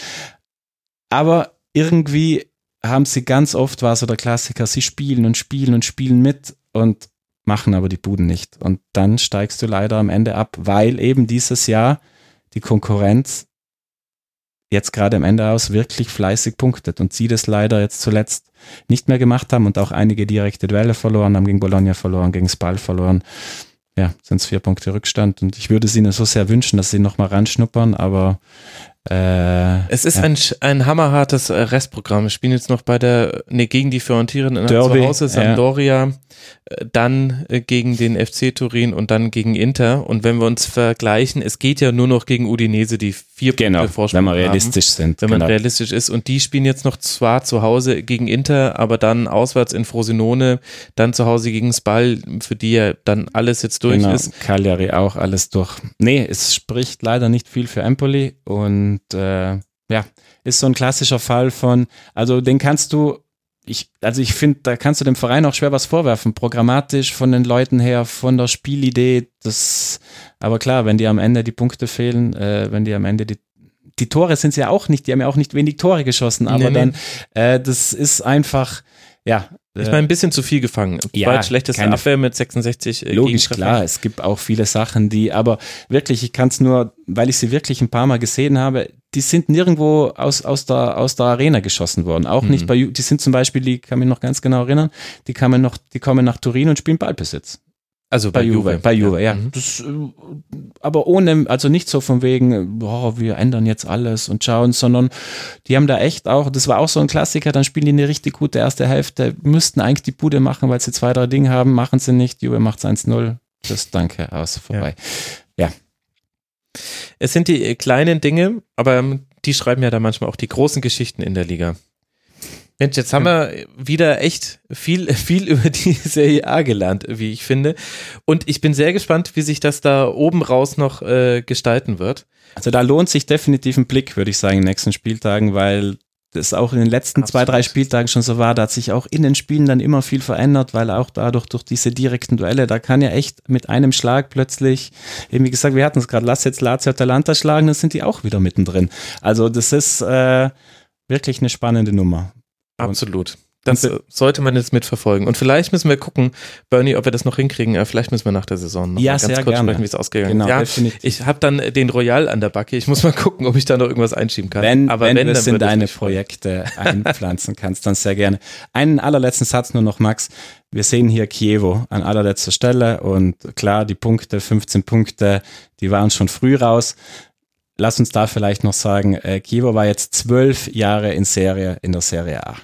Speaker 2: Aber irgendwie haben sie ganz oft, war so der Klassiker, sie spielen und spielen und spielen mit und machen aber die Buden nicht. Und dann steigst du leider am Ende ab, weil eben dieses Jahr die Konkurrenz jetzt gerade am Ende aus wirklich fleißig punktet und sie das leider jetzt zuletzt nicht mehr gemacht haben und auch einige direkte Duelle verloren haben, gegen Bologna verloren, gegen Spal verloren. Ja, sind es vier Punkte Rückstand und ich würde es ihnen so sehr wünschen, dass sie nochmal ranschnuppern, aber
Speaker 1: äh, es ist ja. ein, ein hammerhartes äh, Restprogramm. Wir spielen jetzt noch bei der, nee, gegen die Fiorentina in zu Hause, Sampdoria, ja. Äh, dann gegen den FC Turin und dann gegen Inter. Und wenn wir uns vergleichen, es geht ja nur noch gegen Udinese, die vier
Speaker 2: genau, Punkte Vorsprung
Speaker 1: wenn
Speaker 2: wir realistisch haben, sind.
Speaker 1: Wenn genau. man realistisch ist. Und die spielen jetzt noch zwar zu Hause gegen Inter, aber dann auswärts in Frosinone, dann zu Hause gegen Spal, für die ja dann alles jetzt durch genau, ist.
Speaker 2: Cagliari auch alles durch. Nee, es spricht leider nicht viel für Empoli und und äh, ja, ist so ein klassischer Fall von, also den kannst du, ich, also ich finde, da kannst du dem Verein auch schwer was vorwerfen, programmatisch von den Leuten her, von der Spielidee, das, aber klar, wenn die am Ende die Punkte fehlen, äh, wenn die am Ende die die Tore sind ja auch nicht, die haben ja auch nicht wenig Tore geschossen, aber nee, dann, äh, das ist einfach, ja,
Speaker 1: ich meine, ein bisschen zu viel gefangen.
Speaker 2: Ja,
Speaker 1: schlechteste Abwehr mit 66
Speaker 2: äh, Logisch, klar. Es gibt auch viele Sachen, die, aber wirklich, ich kann es nur, weil ich sie wirklich ein paar Mal gesehen habe, die sind nirgendwo aus, aus, der, aus der Arena geschossen worden. Auch mhm. nicht bei, die sind zum Beispiel, die kann mich noch ganz genau erinnern, die kamen noch, die kommen nach Turin und spielen Ballbesitz.
Speaker 1: Also bei, bei Juve.
Speaker 2: Bei Juve, ja. ja. Das, äh, aber ohne, also nicht so von wegen, boah, wir ändern jetzt alles und schauen, sondern die haben da echt auch, das war auch so ein Klassiker, dann spielen die eine richtig gute erste Hälfte, müssten eigentlich die Bude machen, weil sie zwei, drei Dinge haben, machen sie nicht, Juve macht 1-0, das danke, aus, vorbei. Ja. ja.
Speaker 1: Es sind die kleinen Dinge, aber die schreiben ja da manchmal auch die großen Geschichten in der Liga. Mensch, jetzt haben wir wieder echt viel, viel über die Serie A gelernt, wie ich finde. Und ich bin sehr gespannt, wie sich das da oben raus noch äh, gestalten wird.
Speaker 2: Also da lohnt sich definitiv ein Blick, würde ich sagen, in den nächsten Spieltagen, weil das auch in den letzten Absolut. zwei, drei Spieltagen schon so war. Da hat sich auch in den Spielen dann immer viel verändert, weil auch dadurch durch diese direkten Duelle, da kann ja echt mit einem Schlag plötzlich, eben wie gesagt, wir hatten es gerade, lass jetzt Lazio Atalanta schlagen, dann sind die auch wieder mittendrin. Also das ist äh, wirklich eine spannende Nummer.
Speaker 1: Absolut. Das sollte man jetzt mitverfolgen. Und vielleicht müssen wir gucken, Bernie, ob wir das noch hinkriegen. Äh, vielleicht müssen wir nach der Saison noch
Speaker 2: ja,
Speaker 1: mal ganz
Speaker 2: kurz
Speaker 1: gerne. sprechen, wie es ausgegangen ist. Genau, ja, definitiv. ich habe dann den Royal an der Backe. Ich muss mal gucken, ob ich da noch irgendwas einschieben kann.
Speaker 2: Wenn, Aber wenn, wenn du es in deine Projekte einpflanzen kannst, dann sehr gerne. Einen allerletzten Satz nur noch, Max. Wir sehen hier Kievo an allerletzter Stelle und klar, die Punkte, 15 Punkte, die waren schon früh raus lass uns da vielleicht noch sagen, äh, Kievo war jetzt zwölf Jahre in Serie in der Serie A.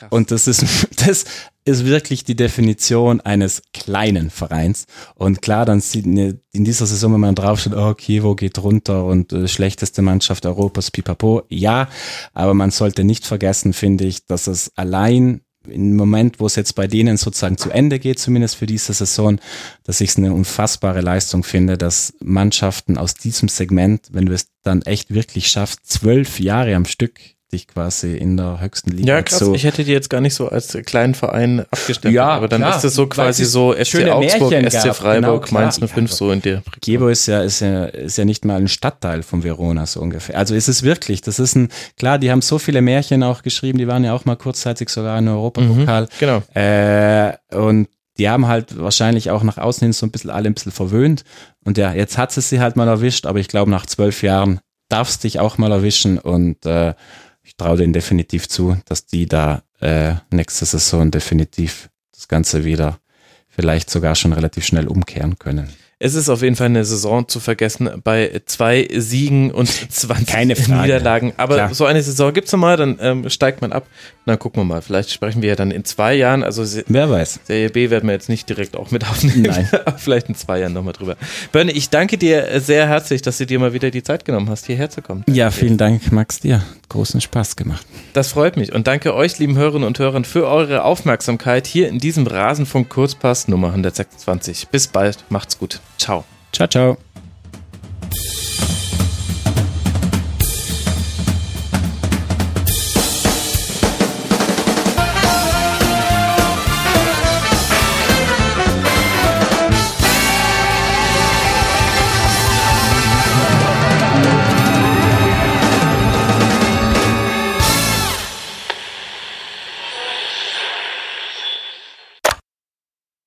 Speaker 2: Krass. Und das ist, das ist wirklich die Definition eines kleinen Vereins. Und klar, dann sieht in dieser Saison, wenn man draufsteht, oh, Kievo geht runter und äh, schlechteste Mannschaft Europas, pipapo. Ja, aber man sollte nicht vergessen, finde ich, dass es allein im Moment, wo es jetzt bei denen sozusagen zu Ende geht, zumindest für diese Saison, dass ich es eine unfassbare Leistung finde, dass Mannschaften aus diesem Segment, wenn du es dann echt wirklich schaffst, zwölf Jahre am Stück dich quasi in der höchsten Liga.
Speaker 1: Ja, krass. So. Ich hätte die jetzt gar nicht so als kleinen Verein abgestempelt. Ja, aber dann klar, ist es so quasi so SC Augsburg, Märchen SC Freiburg, genau, Mainz 05 ja, so in der.
Speaker 2: Gebo ist ja, ist ja, ist ja nicht mal ein Stadtteil von Verona so ungefähr. Also ist es wirklich, das ist ein, klar, die haben so viele Märchen auch geschrieben, die waren ja auch mal kurzzeitig sogar in Europapokal. Mhm,
Speaker 1: genau.
Speaker 2: Äh, und die haben halt wahrscheinlich auch nach außen hin so ein bisschen alle ein bisschen verwöhnt. Und ja, jetzt hat es sie halt mal erwischt, aber ich glaube, nach zwölf Jahren darf es dich auch mal erwischen und äh, ich traue denen definitiv zu, dass die da äh, nächste Saison definitiv das Ganze wieder vielleicht sogar schon relativ schnell umkehren können.
Speaker 1: Es ist auf jeden Fall eine Saison zu vergessen bei zwei Siegen und 20 Keine Niederlagen. Aber Klar. so eine Saison gibt es nochmal, dann ähm, steigt man ab. Dann gucken wir mal. Vielleicht sprechen wir ja dann in zwei Jahren. Also
Speaker 2: Wer weiß.
Speaker 1: Serie B werden wir jetzt nicht direkt auch mit aufnehmen. Nein. Vielleicht in zwei Jahren nochmal drüber. Bernie, ich danke dir sehr herzlich, dass du dir mal wieder die Zeit genommen hast, hierher zu kommen.
Speaker 2: Ja, vielen Dank, Max, dir. Großen Spaß gemacht.
Speaker 1: Das freut mich. Und danke euch, lieben Hörerinnen und Hörern, für eure Aufmerksamkeit hier in diesem Rasenfunk Kurzpass Nummer 126. Bis bald. Macht's gut. Ciao.
Speaker 2: Ciao, ciao.